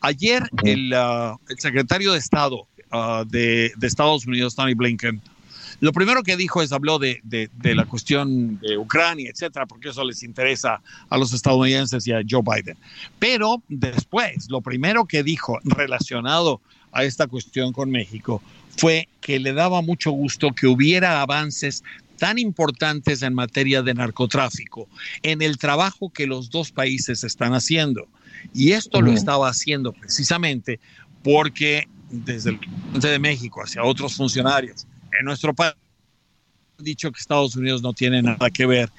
Ayer el, uh, el secretario de Estado uh, de, de, Estados Unidos, Tony Blinken, lo primero que dijo es habló de, de, de, la cuestión de Ucrania, etcétera, porque eso les interesa a los estadounidenses y a Joe Biden. Pero después, lo primero que dijo relacionado a esta cuestión con México fue que le daba mucho gusto que hubiera avances tan importantes en materia de narcotráfico en el trabajo que los dos países están haciendo. Y esto lo estaba haciendo precisamente porque desde el presidente de México hacia otros funcionarios en nuestro país han dicho que Estados Unidos no tiene nada que ver,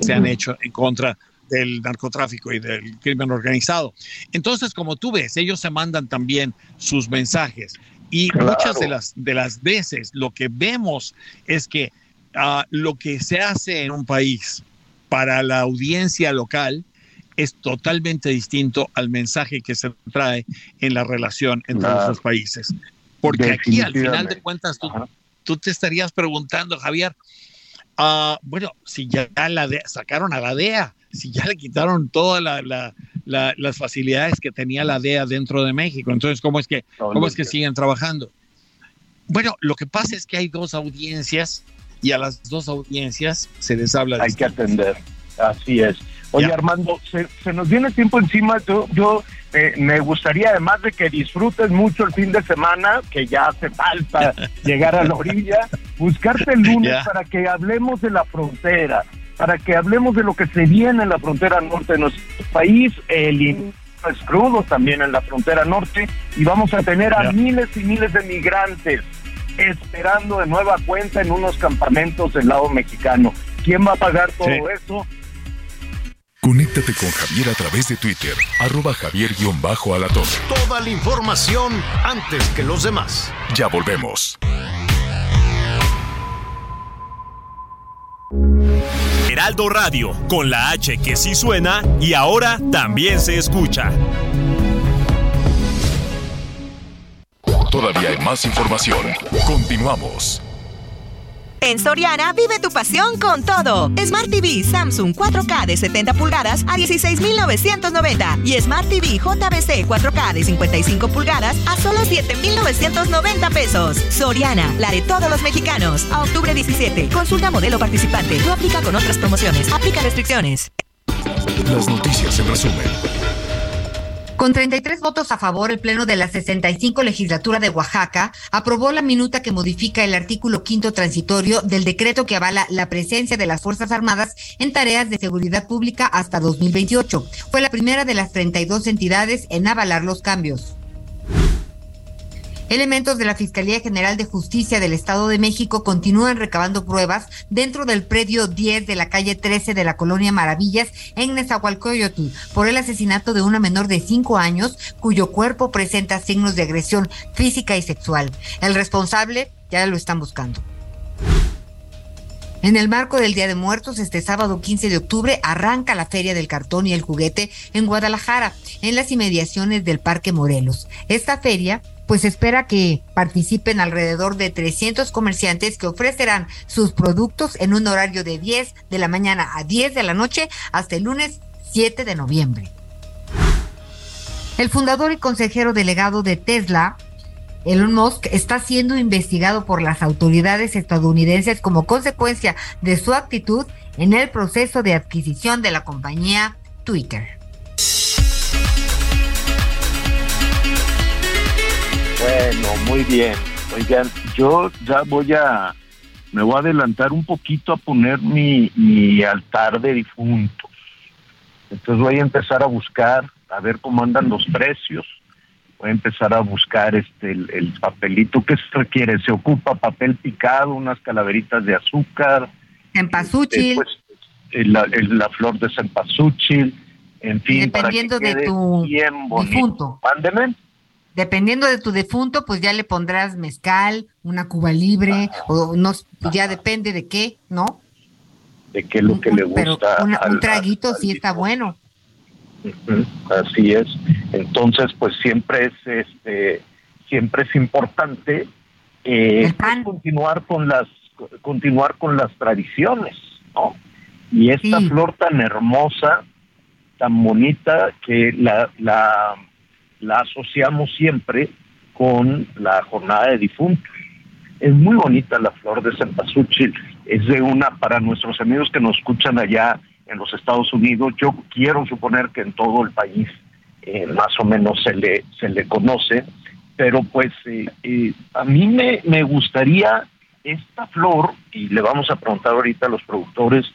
se han hecho en contra del narcotráfico y del crimen organizado. Entonces, como tú ves, ellos se mandan también sus mensajes y claro. muchas de las, de las veces lo que vemos es que uh, lo que se hace en un país para la audiencia local es totalmente distinto al mensaje que se trae en la relación entre claro. los países. Porque aquí, al final de cuentas, tú, tú te estarías preguntando, Javier, uh, bueno, si ya la de, sacaron a la DEA, si ya le quitaron todas la, la, la, las facilidades que tenía la DEA dentro de México, entonces, ¿cómo es que, cómo es que siguen trabajando? Bueno, lo que pasa es que hay dos audiencias y a las dos audiencias se les habla. Hay que atender, así es. Oye, ya. Armando, se, se, nos viene tiempo encima. Yo, yo eh, me gustaría, además de que disfrutes mucho el fin de semana, que ya hace falta llegar a la orilla, buscarte el lunes ya. para que hablemos de la frontera, para que hablemos de lo que se viene en la frontera norte de nuestro país, el es crudo también en la frontera norte, y vamos a tener a miles y miles de migrantes esperando de nueva cuenta en unos campamentos del lado mexicano. ¿Quién va a pagar todo sí. eso? Conéctate con Javier a través de Twitter, arroba javier-alatón. Toda la información antes que los demás. Ya volvemos. Heraldo Radio, con la H que sí suena y ahora también se escucha. Todavía hay más información. Continuamos. En Soriana vive tu pasión con todo. Smart TV Samsung 4K de 70 pulgadas a 16,990 y Smart TV JBC 4K de 55 pulgadas a solo 7,990 pesos. Soriana, la de todos los mexicanos. A octubre 17. Consulta modelo participante. No aplica con otras promociones. Aplica restricciones. Las noticias en resumen. Con 33 votos a favor, el Pleno de la 65 legislatura de Oaxaca aprobó la minuta que modifica el artículo quinto transitorio del decreto que avala la presencia de las Fuerzas Armadas en tareas de seguridad pública hasta 2028. Fue la primera de las 32 entidades en avalar los cambios. Elementos de la Fiscalía General de Justicia del Estado de México continúan recabando pruebas dentro del predio 10 de la calle 13 de la colonia Maravillas en Nezahualcóyotl por el asesinato de una menor de 5 años cuyo cuerpo presenta signos de agresión física y sexual. El responsable ya lo están buscando. En el marco del Día de Muertos, este sábado 15 de octubre arranca la Feria del Cartón y el Juguete en Guadalajara, en las inmediaciones del Parque Morelos. Esta feria pues espera que participen alrededor de 300 comerciantes que ofrecerán sus productos en un horario de 10 de la mañana a 10 de la noche hasta el lunes 7 de noviembre. El fundador y consejero delegado de Tesla, Elon Musk, está siendo investigado por las autoridades estadounidenses como consecuencia de su actitud en el proceso de adquisición de la compañía Twitter. Bueno, muy bien. Oigan, yo ya voy a, me voy a adelantar un poquito a poner mi, mi altar de difuntos. Entonces voy a empezar a buscar, a ver cómo andan los precios voy a empezar a buscar este el, papelito que se requiere. Se ocupa papel picado, unas calaveritas de azúcar. Cempasúchil. Pues, la, la, flor de cempasúchil, en fin. dependiendo de tu difunto. Dependiendo de tu defunto, pues ya le pondrás mezcal, una cuba libre, o no, ya depende de qué, ¿no? De qué es lo que le gusta. Pero un traguito sí está bueno. Así es. Entonces, pues siempre es, este, siempre es importante eh, pues, continuar con las, continuar con las tradiciones, ¿no? Y esta flor tan hermosa, tan bonita, que la, la, la asociamos siempre con la jornada de difuntos. Es muy bonita la flor de cempasúchil. Es de una, para nuestros amigos que nos escuchan allá en los Estados Unidos. Yo quiero suponer que en todo el país eh, más o menos se le, se le conoce, pero pues eh, eh, a mí me, me gustaría esta flor, y le vamos a preguntar ahorita a los productores,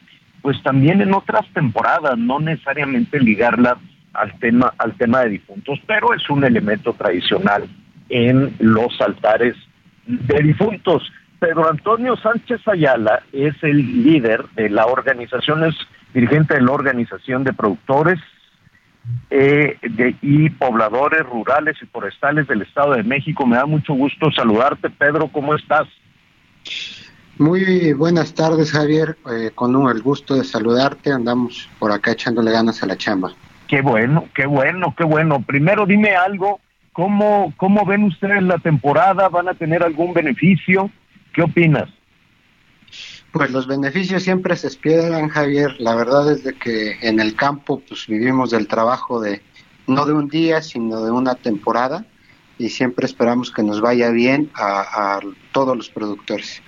pues también en otras temporadas, no necesariamente ligarla al tema, al tema de difuntos, pero es un elemento tradicional en los altares de difuntos. Pedro Antonio Sánchez Ayala es el líder de la organización, es dirigente de la Organización de Productores eh, de, y Pobladores Rurales y Forestales del Estado de México. Me da mucho gusto saludarte, Pedro, ¿cómo estás? Muy buenas tardes, Javier. Eh, con el gusto de saludarte. Andamos por acá echándole ganas a la chamba. Qué bueno, qué bueno, qué bueno. Primero dime algo. ¿Cómo, cómo ven ustedes la temporada? ¿Van a tener algún beneficio? ¿Qué opinas? Pues los beneficios siempre se esperan, Javier. La verdad es de que en el campo pues vivimos del trabajo de no de un día, sino de una temporada y siempre esperamos que nos vaya bien a, todos los productores.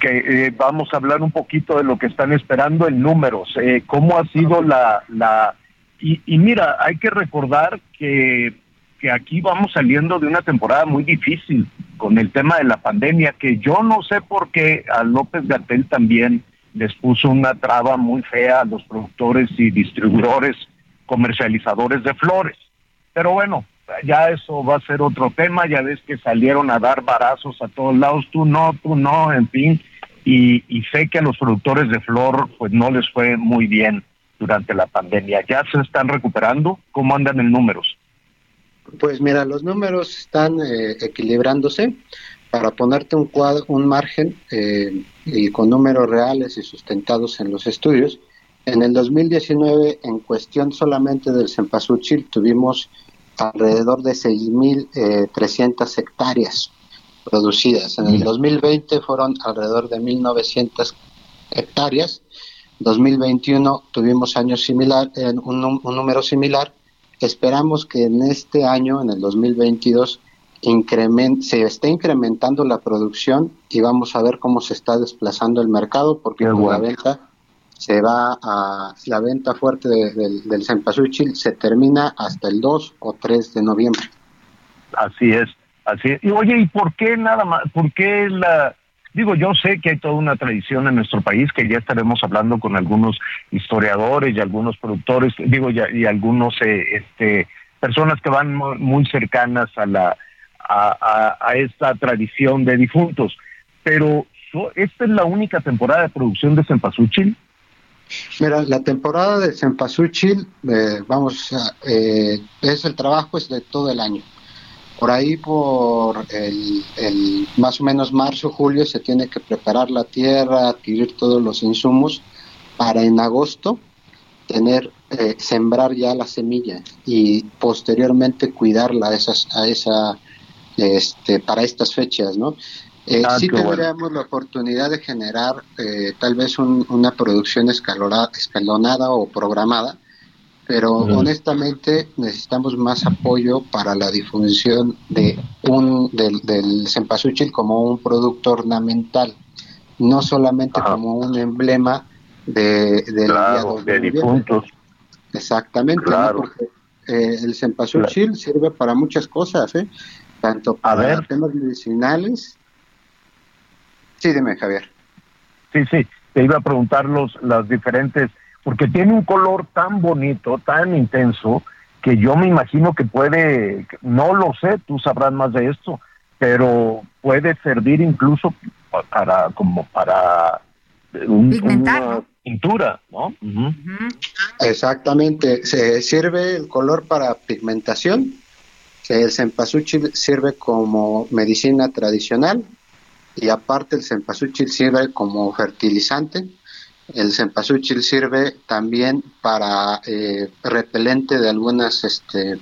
Que eh, vamos a hablar un poquito de lo que están esperando en números. Eh, ¿Cómo ha sido la la y, y mira, hay que recordar que que aquí vamos saliendo de una temporada muy difícil con el tema de la pandemia, que yo no sé por qué a López Gatel también les puso una traba muy fea a los productores y distribuidores, comercializadores de flores. Pero bueno, ya eso va a ser otro tema, ya ves que salieron a dar barazos a todos lados, tú no, tú no, en fin, y, y sé que a los productores de flor pues no les fue muy bien durante la pandemia. ¿Ya se están recuperando? ¿Cómo andan en números? Pues mira, los números están eh, equilibrándose. Para ponerte un, cuadro, un margen eh, y con números reales y sustentados en los estudios, en el 2019, en cuestión solamente del cempasúchil, tuvimos alrededor de 6.300 hectáreas producidas. En el 2020 fueron alrededor de 1.900 hectáreas. 2021 tuvimos años similar, un, un número similar Esperamos que en este año, en el 2022, se esté incrementando la producción y vamos a ver cómo se está desplazando el mercado porque la venta se va a la venta fuerte del, del se termina hasta el 2 o 3 de noviembre. Así es, así es. Y oye, ¿y por qué nada más? ¿Por qué la Digo, yo sé que hay toda una tradición en nuestro país que ya estaremos hablando con algunos historiadores y algunos productores, digo, y, y algunos eh, este, personas que van muy, cercanas a la a, esta tradición de difuntos. Pero esta es la única temporada de producción de cempasúchil. Mira, la temporada de cempasúchil, eh, vamos, eh, es el trabajo es de todo el año. Por ahí, por el, más o menos marzo, julio, se tiene que preparar la tierra, adquirir todos los insumos para en agosto tener, eh, sembrar ya la semilla y posteriormente cuidarla a, esas, a esa, este, para estas fechas, ¿no? Eh, ah, sí tendríamos la oportunidad de generar eh, tal vez una producción escalonada o programada, pero honestamente necesitamos más apoyo para la difusión de un del, del cempasúchil como un producto ornamental, no solamente como un emblema de, de difuntos. Exactamente, porque eh, el cempasúchil sirve para muchas cosas, ¿eh? tanto para temas medicinales. Sí, dime, Javier. Sí, sí, te iba a preguntar los, las diferentes porque tiene un color tan bonito, tan intenso, que yo me imagino que puede, no lo sé, tú sabrás más de esto, pero puede servir incluso para como para un, una pintura, ¿no? Exactamente, se sirve el color para pigmentación, el cempasúchil sirve como medicina tradicional y aparte el cempasúchil sirve como fertilizante. El cempasúchil sirve también para eh, repelente de algunas este,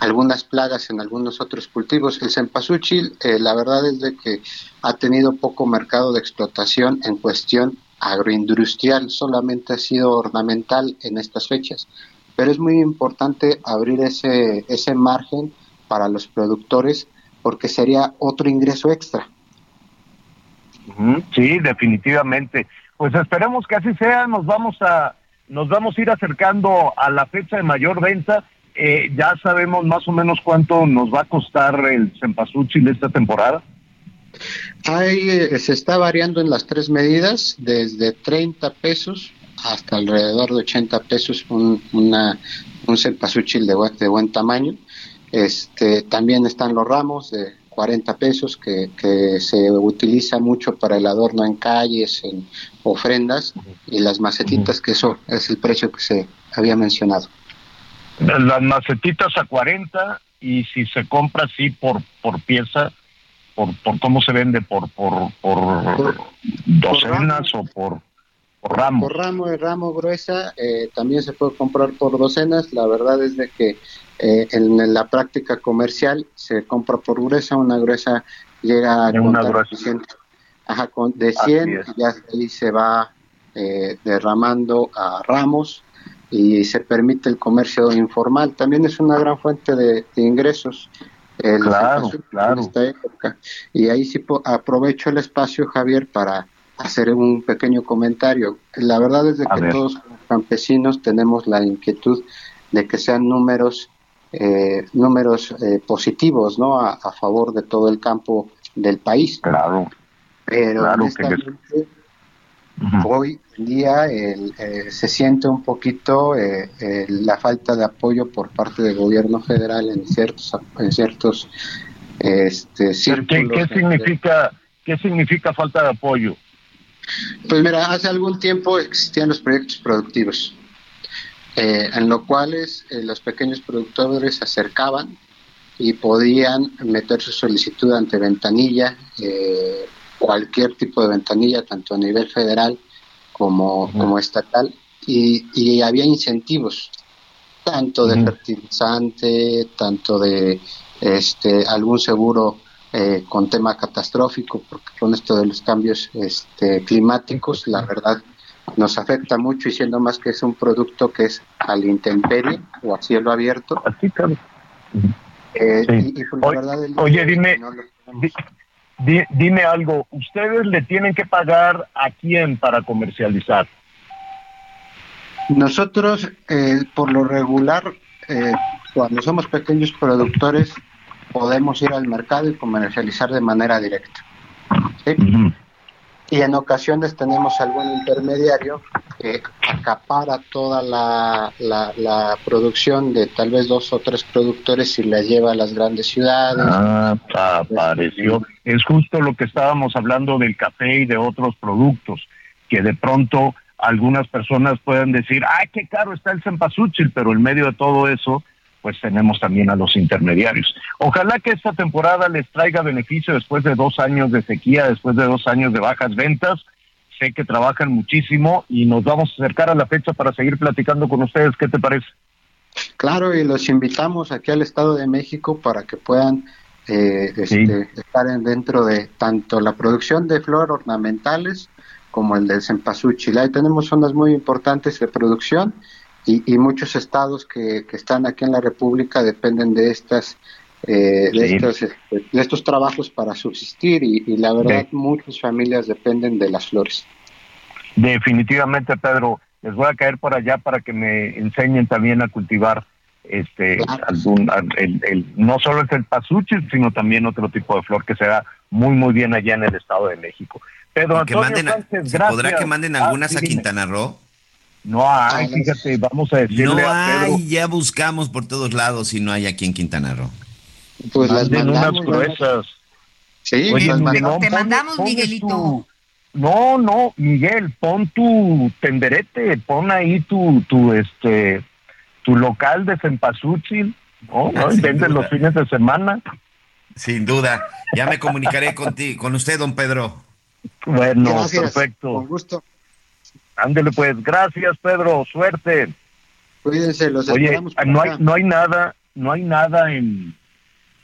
algunas plagas en algunos otros cultivos. El cempasúchil, eh, la verdad es de que ha tenido poco mercado de explotación en cuestión agroindustrial, solamente ha sido ornamental en estas fechas. Pero es muy importante abrir ese, ese margen para los productores porque sería otro ingreso extra. Sí, definitivamente. Pues esperemos que así sea. Nos vamos a nos vamos a ir acercando a la fecha de mayor venta. Eh, ya sabemos más o menos cuánto nos va a costar el cempasúchil esta temporada. Ahí eh, se está variando en las tres medidas, desde 30 pesos hasta alrededor de 80 pesos un, una, un cempasúchil de, de buen tamaño. Este, también están los ramos de 40 pesos que, se utiliza mucho para el adorno en calles, en ofrendas y las macetitas, que eso es el precio que se había mencionado. Las macetitas a 40 y si se compra así por, por pieza, por, por cómo se vende, por, por, por, docenas o por, por ramo. Por ramo de ramo gruesa eh, también se puede comprar por docenas. La verdad es de que eh, en, la práctica comercial se compra por gruesa, una gruesa llega a una ajá, con, de 100 y ya ahí se va eh, derramando a ramos y se permite el comercio informal. También es una gran fuente de, ingresos. claro, claro. esta época. Y ahí sí aprovecho el espacio, Javier, para hacer un pequeño comentario. La verdad es de que todos los campesinos tenemos la inquietud de que sean números eh, números eh, positivos ¿no? A, favor de todo el campo del país. Claro. Pero claro hoy en día eh, se siente un poquito la falta de apoyo por parte del gobierno federal en ciertos en ciertos este, ¿Qué, ¿Qué, significa qué significa falta de apoyo? Pues mira, hace algún tiempo existían los proyectos productivos eh, en lo cuales eh, los pequeños productores se acercaban y podían meter su solicitud ante ventanilla, eh, cualquier tipo de ventanilla, tanto a nivel federal como, como estatal, y, había incentivos, tanto de fertilizante, tanto de este, algún seguro con tema catastrófico, porque con esto de los cambios este, climáticos, la verdad nos afecta mucho y siendo más que es un producto que es al intemperie o a cielo abierto. Así claro. Eh, oye, dime, dime algo, ¿ustedes le tienen que pagar a quién para comercializar? Nosotros, eh, por lo regular, eh, cuando somos pequeños productores, podemos ir al mercado y comercializar de manera directa. ¿sí? y en ocasiones tenemos algún intermediario que acapara toda la, la, producción de tal vez dos o tres productores y la lleva a las grandes ciudades. Ah, apareció. Es justo lo que estábamos hablando del café y de otros productos, que de pronto algunas personas pueden decir, ay, qué caro está el cempasúchil, pero en medio de todo eso, pues tenemos también a los intermediarios. Ojalá que esta temporada les traiga beneficio después de dos años de sequía, después de dos años de bajas ventas. Sé que trabajan muchísimo y nos vamos a acercar a la fecha para seguir platicando con ustedes. ¿Qué te parece? Claro, y los invitamos aquí al Estado de México para que puedan eh, este, estar dentro de tanto la producción de flores ornamentales como el del cempasúchil. Ahí tenemos zonas muy importantes de producción y, muchos estados que, están aquí en la República dependen de estas eh, de, estos, de estos trabajos para subsistir y, la verdad muchas familias dependen de las flores. Definitivamente, Pedro, les voy a caer por allá para que me enseñen también a cultivar este algún, el, no solo es el pasuchil, sino también otro tipo de flor que se da muy muy bien allá en el Estado de México. Pedro que manden, ¿Podrá que manden algunas a Quintana Roo? No hay, fíjate, vamos a decirle No a Pedro. hay, ya buscamos por todos lados y no hay aquí en Quintana Roo. Pues las Manden unas mandamos, gruesas. Sí, Oye, las Miguel, mandamos. Te mandamos, Miguelito. tu- No, no, Miguel, pon tu tenderete, pon ahí tu, tu, este, tu local de cempasúchil, ¿no? ¿no? Ah, vende los fines de semana. Sin duda. Ya me comunicaré contigo, con usted, don Pedro. Bueno, Gracias, perfecto. Con gusto. Ándele pues, gracias Pedro, suerte. Cuídense, los Oye, no hay, no hay nada, no hay nada en,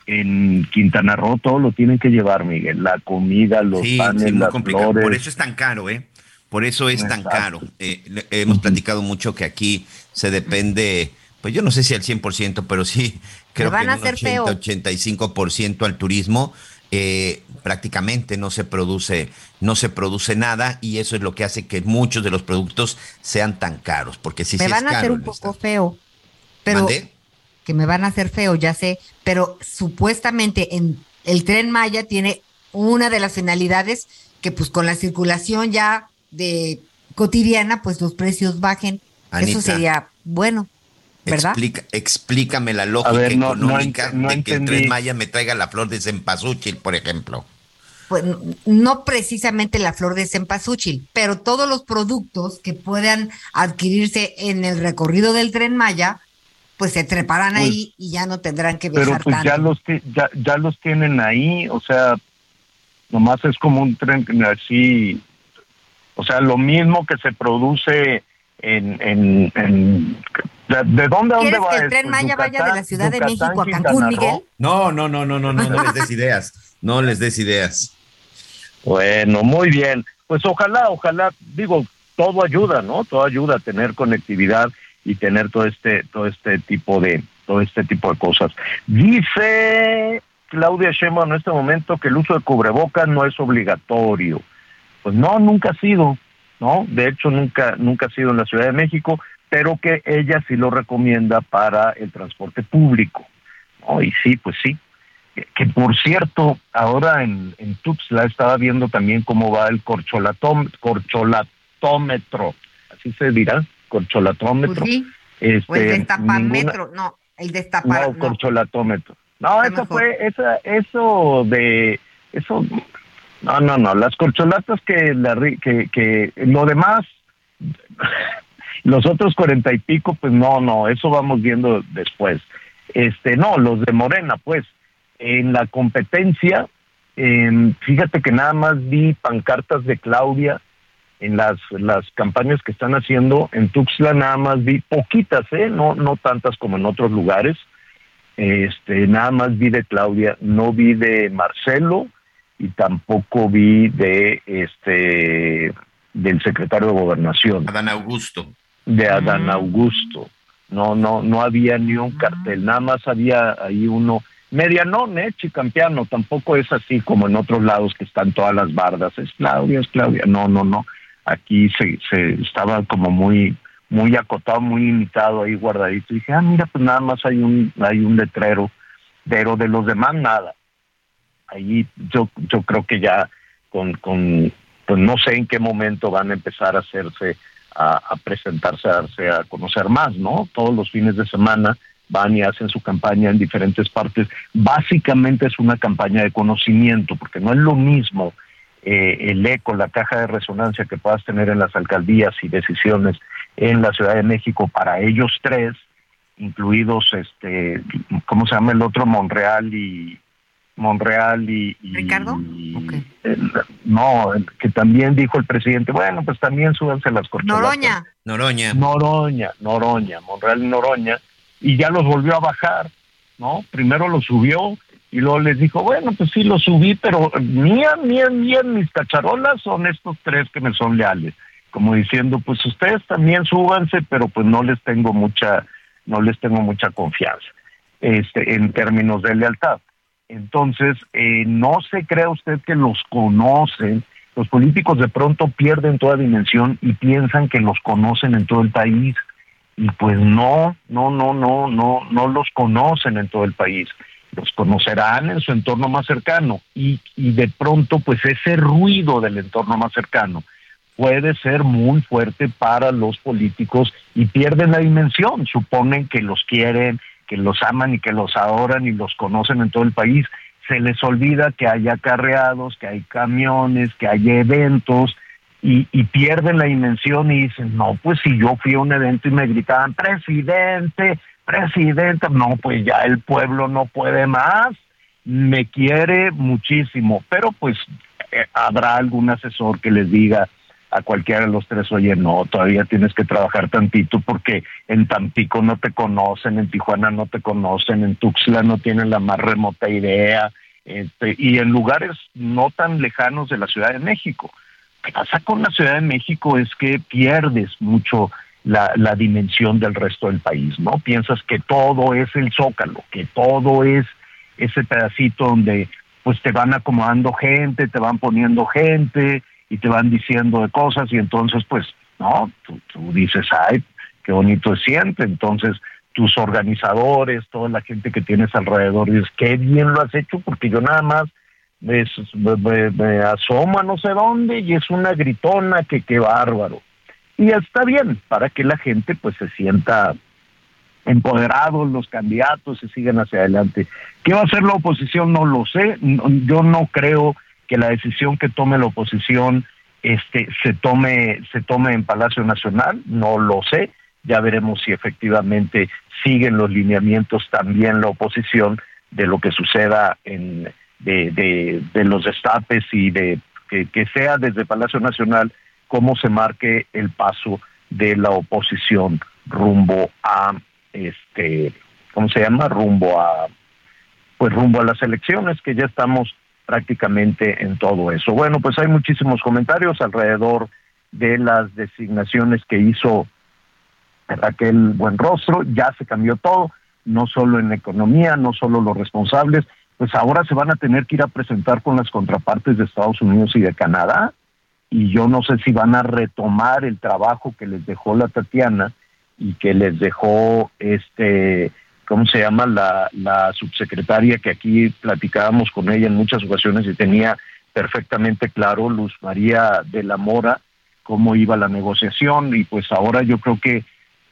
en Quintana Roo, todo lo tienen que llevar, Miguel, la comida, los Sí, panes, sí, muy las complicado. flores. Por eso es tan caro, ¿eh? Por eso es tan caro. Eh, hemos platicado mucho que aquí se depende, pues yo no sé si al 100%, pero sí creo van que a un hacer feo. 80-85% al turismo. Eh, prácticamente no se produce no se produce nada y eso es lo que hace que muchos de los productos sean tan caros porque si me sí van es a hacer un poco feo. Pero ¿Mandé? que me van a hacer feo, ya sé. Pero supuestamente en el tren Maya tiene una de las finalidades que pues con la circulación ya de cotidiana, pues los precios bajen. Anita. Eso sería bueno, ¿verdad? Explica- explícame la lógica ver, no- económica no de que el. Tren Maya me traiga la flor de cempasúchil, por ejemplo. Pues no precisamente la flor de cempasúchil, pero todos los productos que puedan adquirirse en el recorrido del tren Maya, pues se treparán Pues, ahí y ya no tendrán que Pero viajar pues tanto. ya los, ya, ya los tienen ahí, o sea, nomás es como un tren así, o sea, lo mismo que se produce en... en, en- ¿de, de dónde a dónde ¿Quieres va que el esto? tren Maya vaya de la Yucatán, Ciudad de Yucatán, México a Cancún? Miguel? No, no, no, no, no, no, no les des ideas. No les des ideas. Bueno, muy bien. Pues ojalá, ojalá, digo, todo ayuda, ¿no? Todo ayuda a tener conectividad y tener todo este, todo este tipo de, todo este tipo de cosas. Dice Claudia Sheinbaum en este momento que el uso de cubrebocas no es obligatorio. Pues no, nunca ha sido, ¿no? De hecho, nunca, nunca ha sido en la Ciudad de México, pero que ella sí lo recomienda para el transporte público. ¿no? Y sí, pues sí. Que, que, por cierto, ahora en, en Tuxtla estaba viendo también cómo va el corcholatóm- corcholatómetro, así se dirá, corcholatómetro. Pues sí. Este, O el ninguna- destapametro, no, el destapar, no, corcholatómetro. No, Está eso mejor. fue, esa, eso de, eso, no, no, no, las corcholatas que, la, que, que lo demás, los otros cuarenta y pico, pues no, no, eso vamos viendo después. Este, no, los de Morena, pues, en la competencia, em, fíjate que nada más vi pancartas de Claudia en las, las campañas que están haciendo en Tuxtla nada más vi poquitas, ¿eh? no, no tantas como en otros lugares. Este, nada más vi de Claudia, no vi de Marcelo y tampoco vi de este del secretario de Gobernación, Adán Augusto. de Adán Augusto. No, no, no había ni un cartel, nada más había ahí uno medianón, eh, chicampiano, tampoco es así como en otros lados que están todas las bardas, es Claudia, es Claudia, no, no, no, aquí se, se estaba como muy, muy acotado, muy limitado ahí guardadito, y dije, ah, mira, pues nada más hay un, hay un letrero, pero de los demás nada. Ahí yo, yo creo que ya con, con, pues no sé en qué momento van a empezar a hacerse, a, a presentarse, a darse a conocer más, ¿no? Todos los fines de semana van y hacen su campaña en diferentes partes. Básicamente es una campaña de conocimiento, porque no es lo mismo eh, el eco, la caja de resonancia que puedas tener en las alcaldías y decisiones en la Ciudad de México para ellos tres, incluidos, este, ¿cómo se llama el otro? Monreal y Monreal y, y- ¿Ricardo? el- no, el que también dijo el presidente, bueno, pues también súbanse las corcholatas. Noroña. Noroña. Noroña, Noroña, Monreal y Noroña, y ya los volvió a bajar, ¿no? Primero los subió y luego les dijo, bueno, pues sí, los subí, pero mía, mía, mía, mis cacharolas son estos tres que me son leales. Como diciendo, pues ustedes también súbanse, pero pues no les tengo mucha, no les tengo mucha confianza, este, en términos de lealtad. Entonces, eh, no se crea usted que los conocen. Los políticos de pronto pierden toda dimensión y piensan que los conocen en todo el país. Y pues no, no, no, no, no, no los conocen en todo el país. Los conocerán en su entorno más cercano. Y, y de pronto, pues ese ruido del entorno más cercano, puede ser muy fuerte para los políticos y pierden la dimensión. Suponen que los quieren, que los aman y que los adoran y los conocen en todo el país. Se les olvida que hay acarreados, que hay camiones, que hay eventos y, y pierden la dimensión y dicen, no, pues si yo fui a un evento y me gritaban, presidente, presidente, no, pues ya el pueblo no puede más, me quiere muchísimo, pero pues eh, habrá algún asesor que les diga a cualquiera de los tres, oye, no, todavía tienes que trabajar tantito porque en Tampico no te conocen, en Tijuana no te conocen, en Tuxtla no tienen la más remota idea, este, y en lugares no tan lejanos de la Ciudad de México. Lo que pasa con la Ciudad de México es que pierdes mucho la, la dimensión del resto del país, ¿no? Piensas que todo es el zócalo, que todo es ese pedacito donde pues te van acomodando gente, te van poniendo gente y te van diciendo de cosas y entonces pues no, tú, tú dices, ay, qué bonito se siente, entonces tus organizadores, toda la gente que tienes alrededor, dices, qué bien lo has hecho porque yo nada más me, me, me asomo a no sé dónde y es una gritona que qué bárbaro. Y está bien para que la gente pues se sienta empoderados los candidatos y sigan hacia adelante. ¿Qué va a hacer la oposición? No lo sé. Yo no creo que la decisión que tome la oposición este se tome se tome en Palacio Nacional, no lo sé. Ya veremos si efectivamente siguen los lineamientos también la oposición de lo que suceda en de, de, de los destapes y de que, que sea desde Palacio Nacional cómo se marque el paso de la oposición rumbo a este, ¿cómo se llama? Rumbo a, pues rumbo a las elecciones, que ya estamos prácticamente en todo eso. Bueno, pues hay muchísimos comentarios alrededor de las designaciones que hizo Raquel Buenrostro, ya se cambió todo, no solo en economía, no solo los responsables, pues ahora se van a tener que ir a presentar con las contrapartes de Estados Unidos y de Canadá, y yo no sé si van a retomar el trabajo que les dejó la Tatiana y que les dejó este ¿cómo se llama? La, la subsecretaria que aquí platicábamos con ella en muchas ocasiones y tenía perfectamente claro, Luz María de la Mora, cómo iba la negociación y pues ahora yo creo que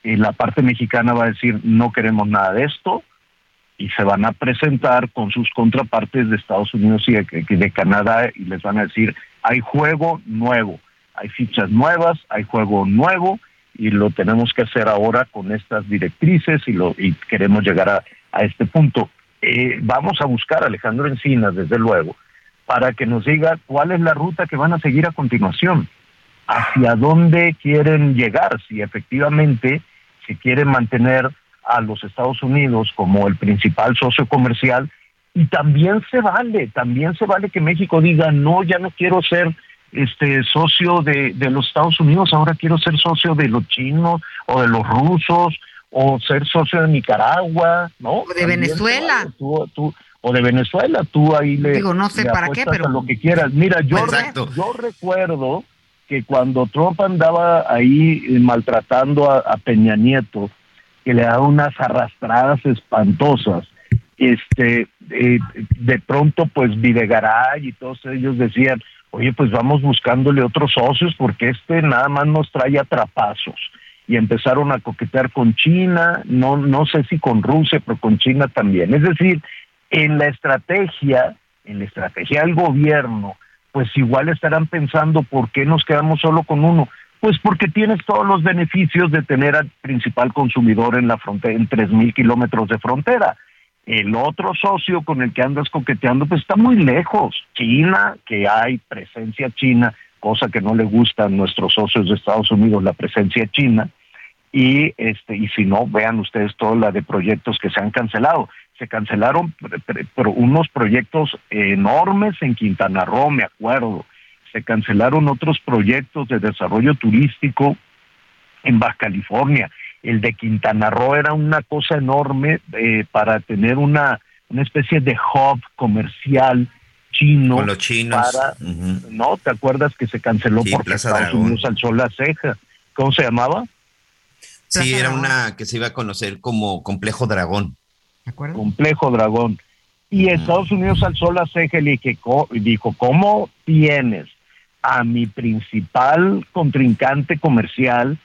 eh, la parte mexicana va a decir no queremos nada de esto y se van a presentar con sus contrapartes de Estados Unidos y de, de Canadá y les van a decir hay juego nuevo, hay fichas nuevas, hay juego nuevo y lo tenemos que hacer ahora con estas directrices y, lo, y queremos llegar a, a este punto. Eh, vamos a buscar a Alejandro Encinas, desde luego, para que nos diga cuál es la ruta que van a seguir a continuación, hacia dónde quieren llegar, si efectivamente se quieren mantener a los Estados Unidos como el principal socio comercial y también se vale, también se vale que México diga, no, ya no quiero ser este socio de, de los Estados Unidos, ahora quiero ser socio de los chinos o de los rusos o ser socio de Nicaragua, ¿no? O de Venezuela. Vale. Tú, tú, o de Venezuela, tú ahí le digo no sé para qué, pero lo que quieras. Mira, yo recuerdo que cuando Trump andaba ahí eh, maltratando a, a Peña Nieto, que le daba unas arrastradas espantosas, este, eh, de pronto pues Videgaray y todos ellos decían, oye, pues vamos buscándole otros socios porque este nada más nos trae atrapazos. Y empezaron a coquetear con China, no, no sé si con Rusia, pero con China también. Es decir, en la estrategia, en la estrategia del gobierno, pues igual estarán pensando por qué nos quedamos solo con uno. Pues porque tienes todos los beneficios de tener al principal consumidor en la frontera, en tres mil kilómetros de frontera. El otro socio con el que andas coqueteando, pues está muy lejos. China, que hay presencia china, cosa que no le gusta a nuestros socios de Estados Unidos, la presencia china. Y este, y si no, vean ustedes toda la de proyectos que se han cancelado. Se cancelaron pero unos proyectos enormes en Quintana Roo, me acuerdo. Se cancelaron otros proyectos de desarrollo turístico en Baja California el de Quintana Roo era una cosa enorme eh, para tener una, una especie de hub comercial chino Con los chinos. para Uh -huh. no te acuerdas que se canceló Sí, porque Plaza Estados. Unidos alzó la ceja cómo se llamaba Sí, era una que se iba a conocer como Complejo Dragón. complejo dragón y Estados Unidos alzó la ceja y le dije, co- y dijo cómo tienes a mi principal contrincante comercial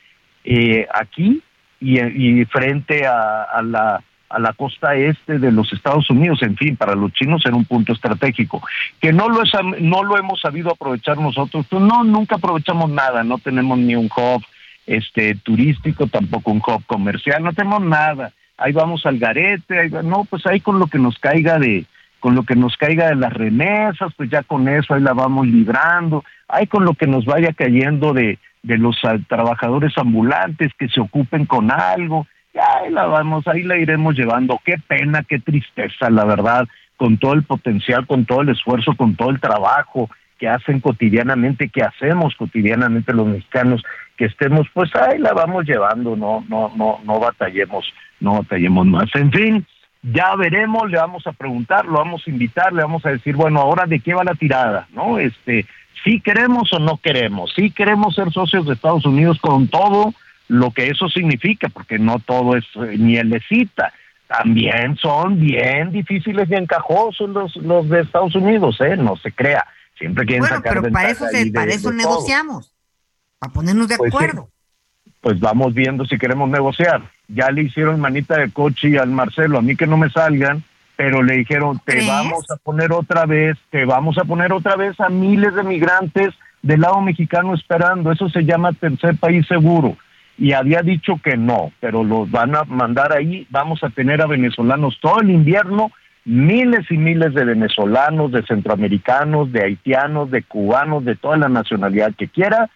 eh, aquí y, frente a, la, a la costa este de los Estados Unidos, en fin, para los chinos era un punto estratégico, que no lo, es, no lo hemos sabido aprovechar nosotros, pues no, nunca aprovechamos nada, no tenemos ni un hub este turístico, tampoco un hub comercial, no tenemos nada, ahí vamos al garete, ahí, no, pues ahí con lo que nos caiga de, con lo que nos caiga de las remesas, pues ya con eso ahí la vamos librando, ahí con lo que nos vaya cayendo de, de los trabajadores ambulantes que se ocupen con algo, ya ahí la vamos, ahí la iremos llevando. Qué pena, qué tristeza, la verdad, con todo el potencial, con todo el esfuerzo, con todo el trabajo que hacen cotidianamente, que hacemos cotidianamente los mexicanos, que estemos, pues ahí la vamos llevando, no, no, no, no batallemos, no batallemos más. En fin, ya veremos, le vamos a preguntar, lo vamos a invitar, le vamos a decir, bueno, ahora de qué va la tirada, ¿no? Este, si queremos o no queremos, si queremos ser socios de Estados Unidos con todo lo que eso significa, porque no todo es eh, mielecita. También son bien difíciles y encajosos los, los de Estados Unidos, ¿eh? No se crea. Siempre quieren bueno, pero para eso, para eso negociamos, para ponernos de pues acuerdo. Pues vamos viendo si queremos negociar. Ya le hicieron manita de coche al Marcelo, a mí que no me salgan, pero le dijeron, te vamos a poner otra vez, te vamos a poner otra vez a miles de migrantes del lado mexicano esperando, eso se llama tercer país seguro. Y había dicho que no, pero los van a mandar ahí, vamos a tener a venezolanos todo el invierno, miles y miles de venezolanos, de centroamericanos, de haitianos, de cubanos, de toda la nacionalidad que quiera.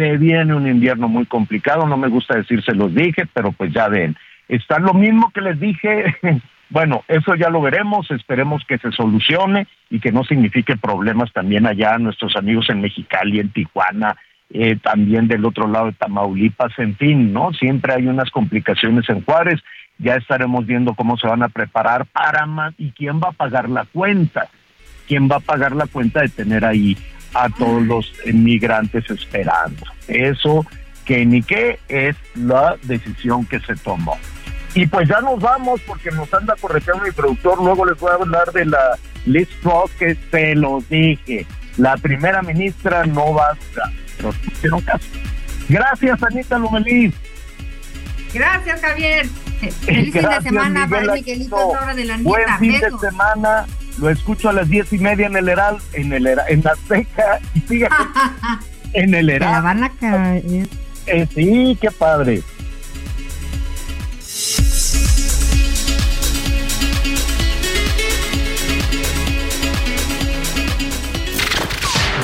Se viene un invierno muy complicado, no me gusta decir se los dije, pero pues ya ven. Está lo mismo que les dije Bueno, eso ya lo veremos, esperemos que se solucione y que no signifique problemas también allá nuestros amigos en Mexicali, en Tijuana, eh, también del otro lado de Tamaulipas, en fin, ¿no? Siempre hay unas complicaciones en Juárez, ya estaremos viendo cómo se van a preparar para más y quién va a pagar la cuenta, quién va a pagar la cuenta de tener ahí a todos los inmigrantes esperando. Eso que ni qué es la decisión que se tomó. Y pues ya nos vamos porque nos anda corregiendo mi productor. Luego les voy a hablar de la Liz Truss que se los dije. La primera ministra no basta. Nos pusieron caso. Gracias, Anita Lomelí. Gracias, Javier. Feliz fin de semana para Miguelito. Buen fin de semana. Lo escucho a las diez y media en el Heral, en el Heral, en la Azteca. Y fíjate, en el Heral. la van a caer. Eh, sí, qué padre.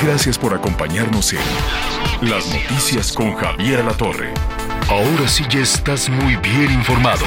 Gracias por acompañarnos en Las Noticias con Javier La Torre. Ahora sí ya estás muy bien informado.